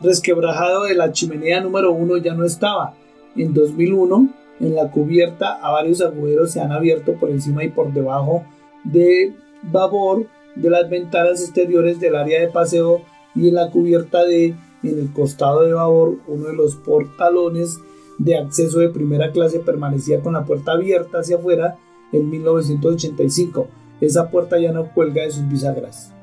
resquebrajado de la chimenea número 1 ya no estaba, en 2001, en la cubierta a varios agujeros se han abierto por encima y por debajo de babor de las ventanas exteriores del área de paseo y en la cubierta de en el costado de babor uno de los portalones de acceso de primera clase permanecía con la puerta abierta hacia afuera en 1985. Esa puerta ya no cuelga de sus bisagras.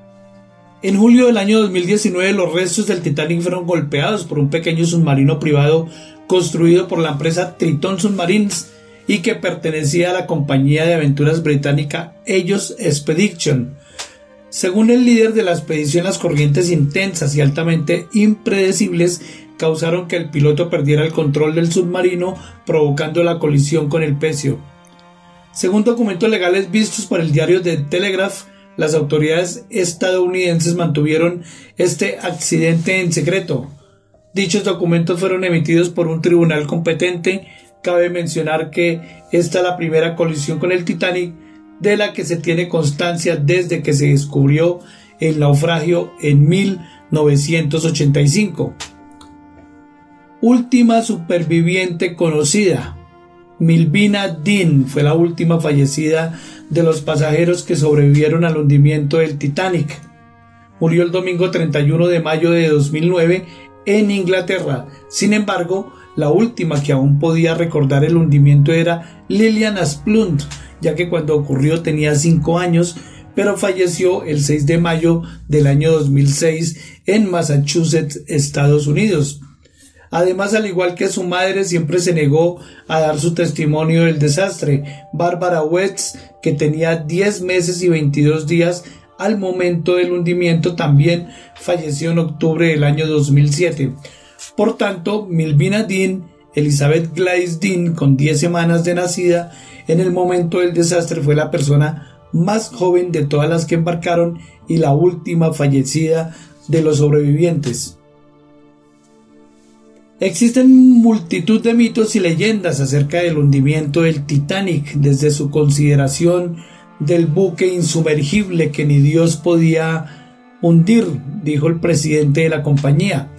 En julio del año 2019 los restos del Titanic fueron golpeados por un pequeño submarino privado construido por la empresa Triton Submarines y que pertenecía a la compañía de aventuras británica Ellos Expedition. Según el líder de la expedición, las corrientes intensas y altamente impredecibles causaron que el piloto perdiera el control del submarino, provocando la colisión con el pecio. Según documentos legales vistos por el diario The Telegraph, las autoridades estadounidenses mantuvieron este accidente en secreto. Dichos documentos fueron emitidos por un tribunal competente. Cabe mencionar que esta es la primera colisión con el Titanic de la que se tiene constancia desde que se descubrió el naufragio en 1985. Última superviviente conocida. Milvina Dean fue la última fallecida de los pasajeros que sobrevivieron al hundimiento del Titanic. Murió el domingo 31 de mayo de 2009 en Inglaterra. Sin embargo, la última que aún podía recordar el hundimiento era Lillian Asplund, ya que cuando ocurrió tenía 5 años, pero falleció el 6 de mayo del año 2006 en Massachusetts, Estados Unidos. Además, al igual que su madre, siempre se negó a dar su testimonio del desastre. Barbara Wetz, que tenía 10 meses y 22 días al momento del hundimiento también falleció en octubre del año 2007. Por tanto, Milvina Dean, Elizabeth Gladys Dean, con 10 semanas de nacida, en el momento del desastre fue la persona más joven de todas las que embarcaron y la última fallecida de los sobrevivientes. Existen multitud de mitos y leyendas acerca del hundimiento del Titanic, desde su consideración del buque insumergible que ni Dios podía hundir, dijo el presidente de la compañía,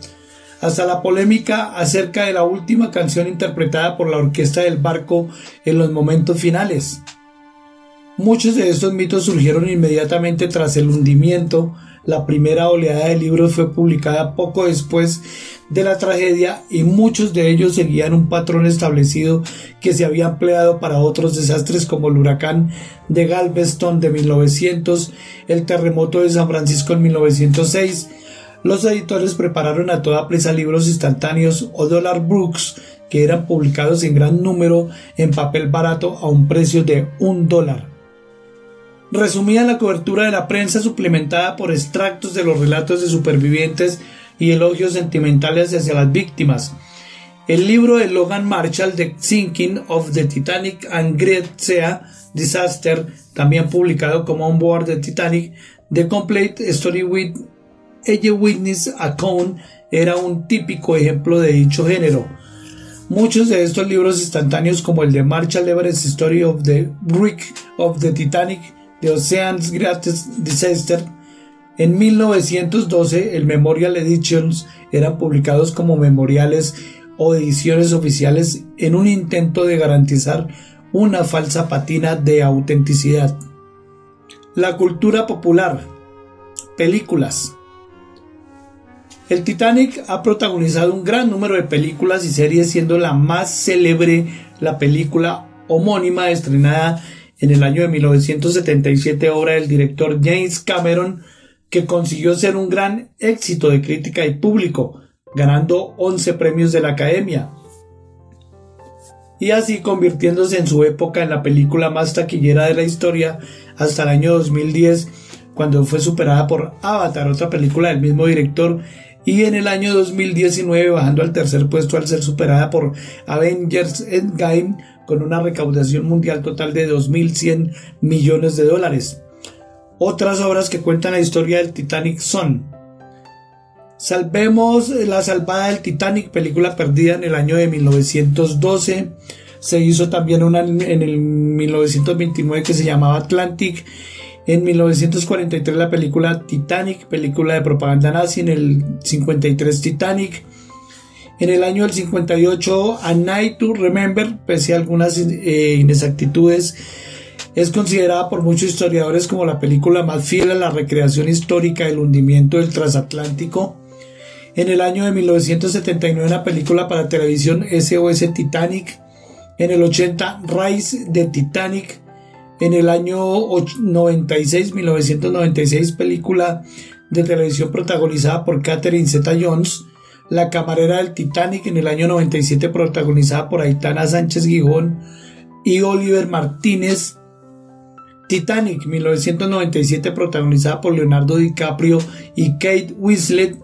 hasta la polémica acerca de la última canción interpretada por la orquesta del barco en los momentos finales. Muchos de estos mitos surgieron inmediatamente tras el hundimiento, La primera oleada de libros fue publicada poco después de la tragedia y muchos de ellos seguían un patrón establecido que se había empleado para otros desastres como el huracán de Galveston de 1900, el terremoto de San Francisco en 1906. Los editores prepararon a toda prisa libros instantáneos o dollar books que eran publicados en gran número en papel barato a un precio de un dólar resumía la cobertura de la prensa suplementada por extractos de los relatos de supervivientes y elogios sentimentales hacia las víctimas. El libro de Logan Marshall, The Sinking of the Titanic and Great Sea Disaster, también publicado como On Board the Titanic, The Complete Story with a Witness Account, era un típico ejemplo de dicho género. Muchos de estos libros instantáneos, como el de Marshall Everest Story of the Wreck of the Titanic, The Ocean's Greatest Disaster, en 1912 el Memorial Editions eran publicados como memoriales o ediciones oficiales en un intento de garantizar una falsa patina de autenticidad. La cultura popular. Películas. El Titanic ha protagonizado un gran número de películas y series, siendo la más célebre la película homónima estrenada en el año de 1977, obra del director James Cameron, que consiguió ser un gran éxito de crítica y público, ganando 11 premios de la Academia, y así convirtiéndose en su época en la película más taquillera de la historia hasta el año 2010, cuando fue superada por Avatar, otra película del mismo director, y en el año 2019 bajando al tercer puesto al ser superada por Avengers Endgame con una recaudación mundial total de 2.100 millones de dólares. Otras obras que cuentan la historia del Titanic son Salvemos la salvada del Titanic, película perdida en el año de 1912. Se hizo también una en el 1929 que se llamaba Atlantic. En 1943 la película Titanic, película de propaganda nazi. En el 53 Titanic. En el año del 58 A Night to Remember, pese a algunas eh, inexactitudes es considerada por muchos historiadores como la película más fiel a la recreación histórica del hundimiento del transatlántico. En el año de 1979 una película para televisión SOS Titanic. En el 80 Rise de Titanic. En el año 96, 1996 película de televisión protagonizada por Catherine Zeta-Jones. La camarera del Titanic en el año 97 protagonizada por Aitana Sánchez Gijón y Oliver Martínez Titanic 1997 protagonizada por Leonardo DiCaprio y Kate Winslet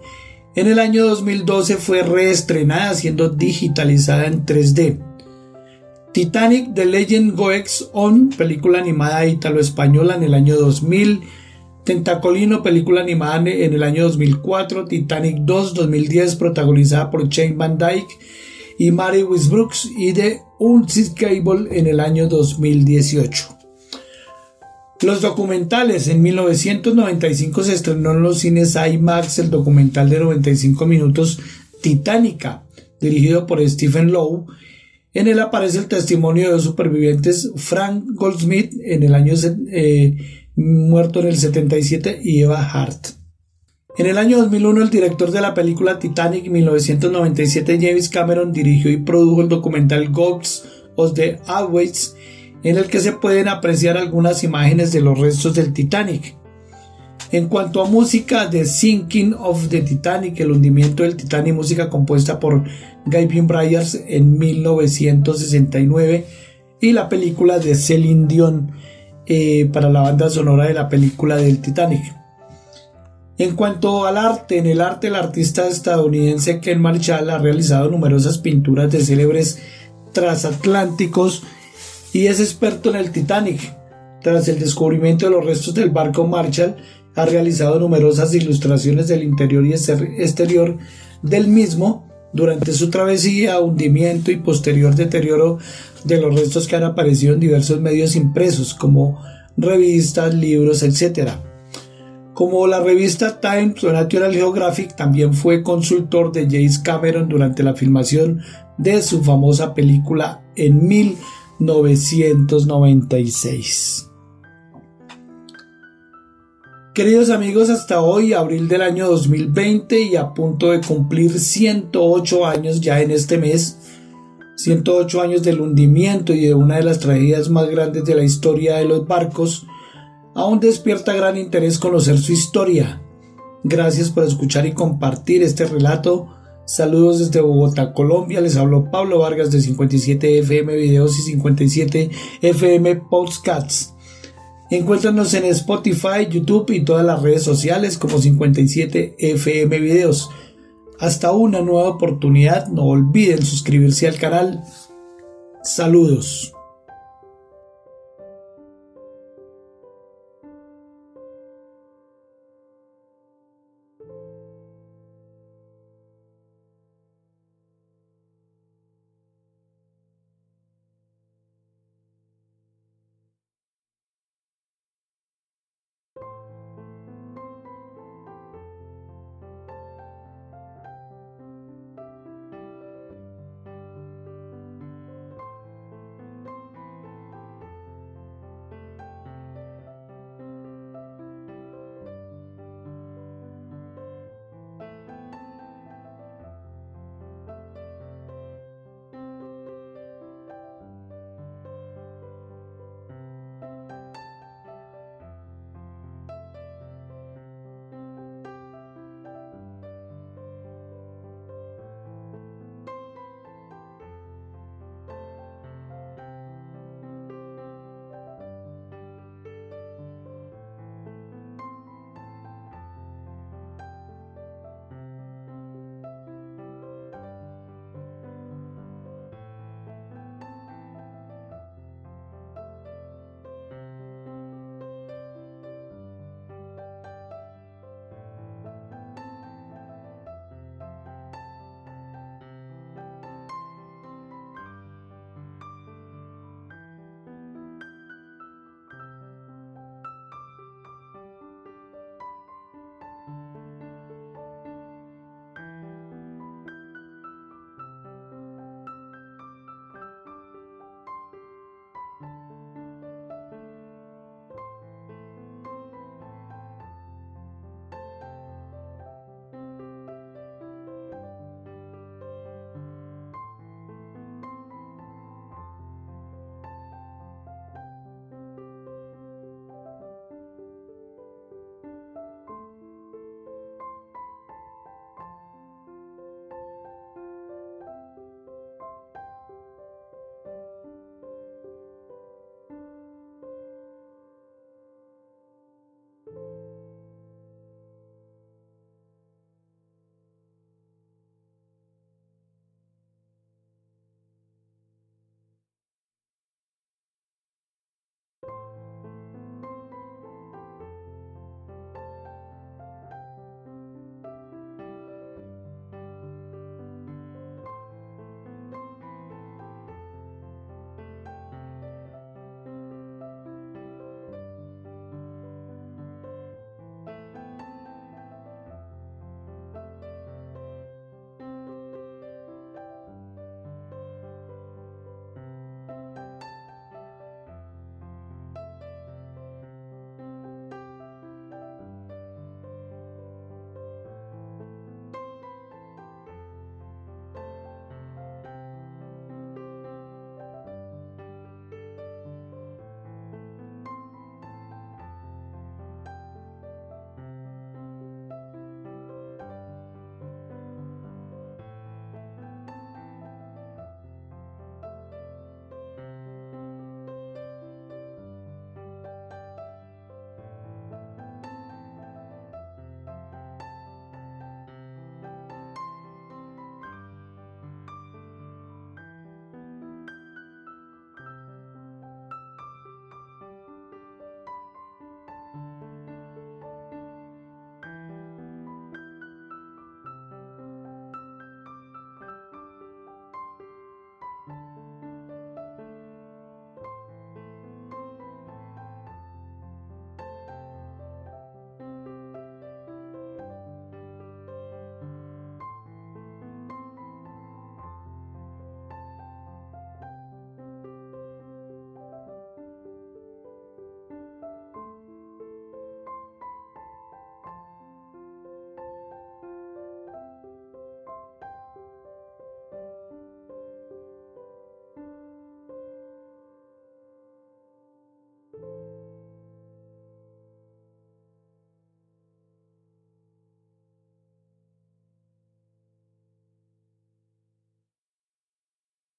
en el año 2012 fue reestrenada siendo digitalizada en 3D. Titanic The Legend Goes On, película animada italo-española en el año 2000. Tentacolino, película animada en el año 2004. Titanic 2 2010, protagonizada por Shane Van Dyke y Mary Wisbrooks. Y The Cable en el año 2018. Los documentales. En 1995 se estrenó en los cines IMAX el documental de 95 minutos Titánica, dirigido por Stephen Lowe. En él aparece el testimonio de dos supervivientes, Frank Goldsmith en el año eh, muerto en el 77 y Eva Hart. En el año 2001 el director de la película Titanic 1997 James Cameron dirigió y produjo el documental Ghosts of the Airways en el que se pueden apreciar algunas imágenes de los restos del Titanic. En cuanto a música, The Sinking of the Titanic, el hundimiento del Titanic, música compuesta por Gavin Bryars en 1969, y la película de Celine Dion eh, para la banda sonora de la película del Titanic. En cuanto al arte, en el arte el artista estadounidense Ken Marshall ha realizado numerosas pinturas de célebres transatlánticos y es experto en el Titanic. Tras el descubrimiento de los restos del barco Marshall, ha realizado numerosas ilustraciones del interior y exterior del mismo durante su travesía, hundimiento y posterior deterioro de los restos que han aparecido en diversos medios impresos como revistas, libros, etc. Como la revista Times o Natural Geographic también fue consultor de James Cameron durante la filmación de su famosa película en 1900 996. Queridos amigos, hasta hoy, abril del año 2020 y a punto de cumplir 108 años ya en este mes, 108 años del hundimiento y de una de las tragedias más grandes de la historia de los barcos, aún despierta gran interés conocer su historia. Gracias por escuchar y compartir este relato. Saludos desde Bogotá, Colombia. Les habló Pablo Vargas de 57 FM Videos y 57 FM Podcasts. Encuéntranos en Spotify, YouTube y todas las redes sociales como 57 FM Videos. Hasta una nueva oportunidad, no olviden suscribirse al canal. Saludos.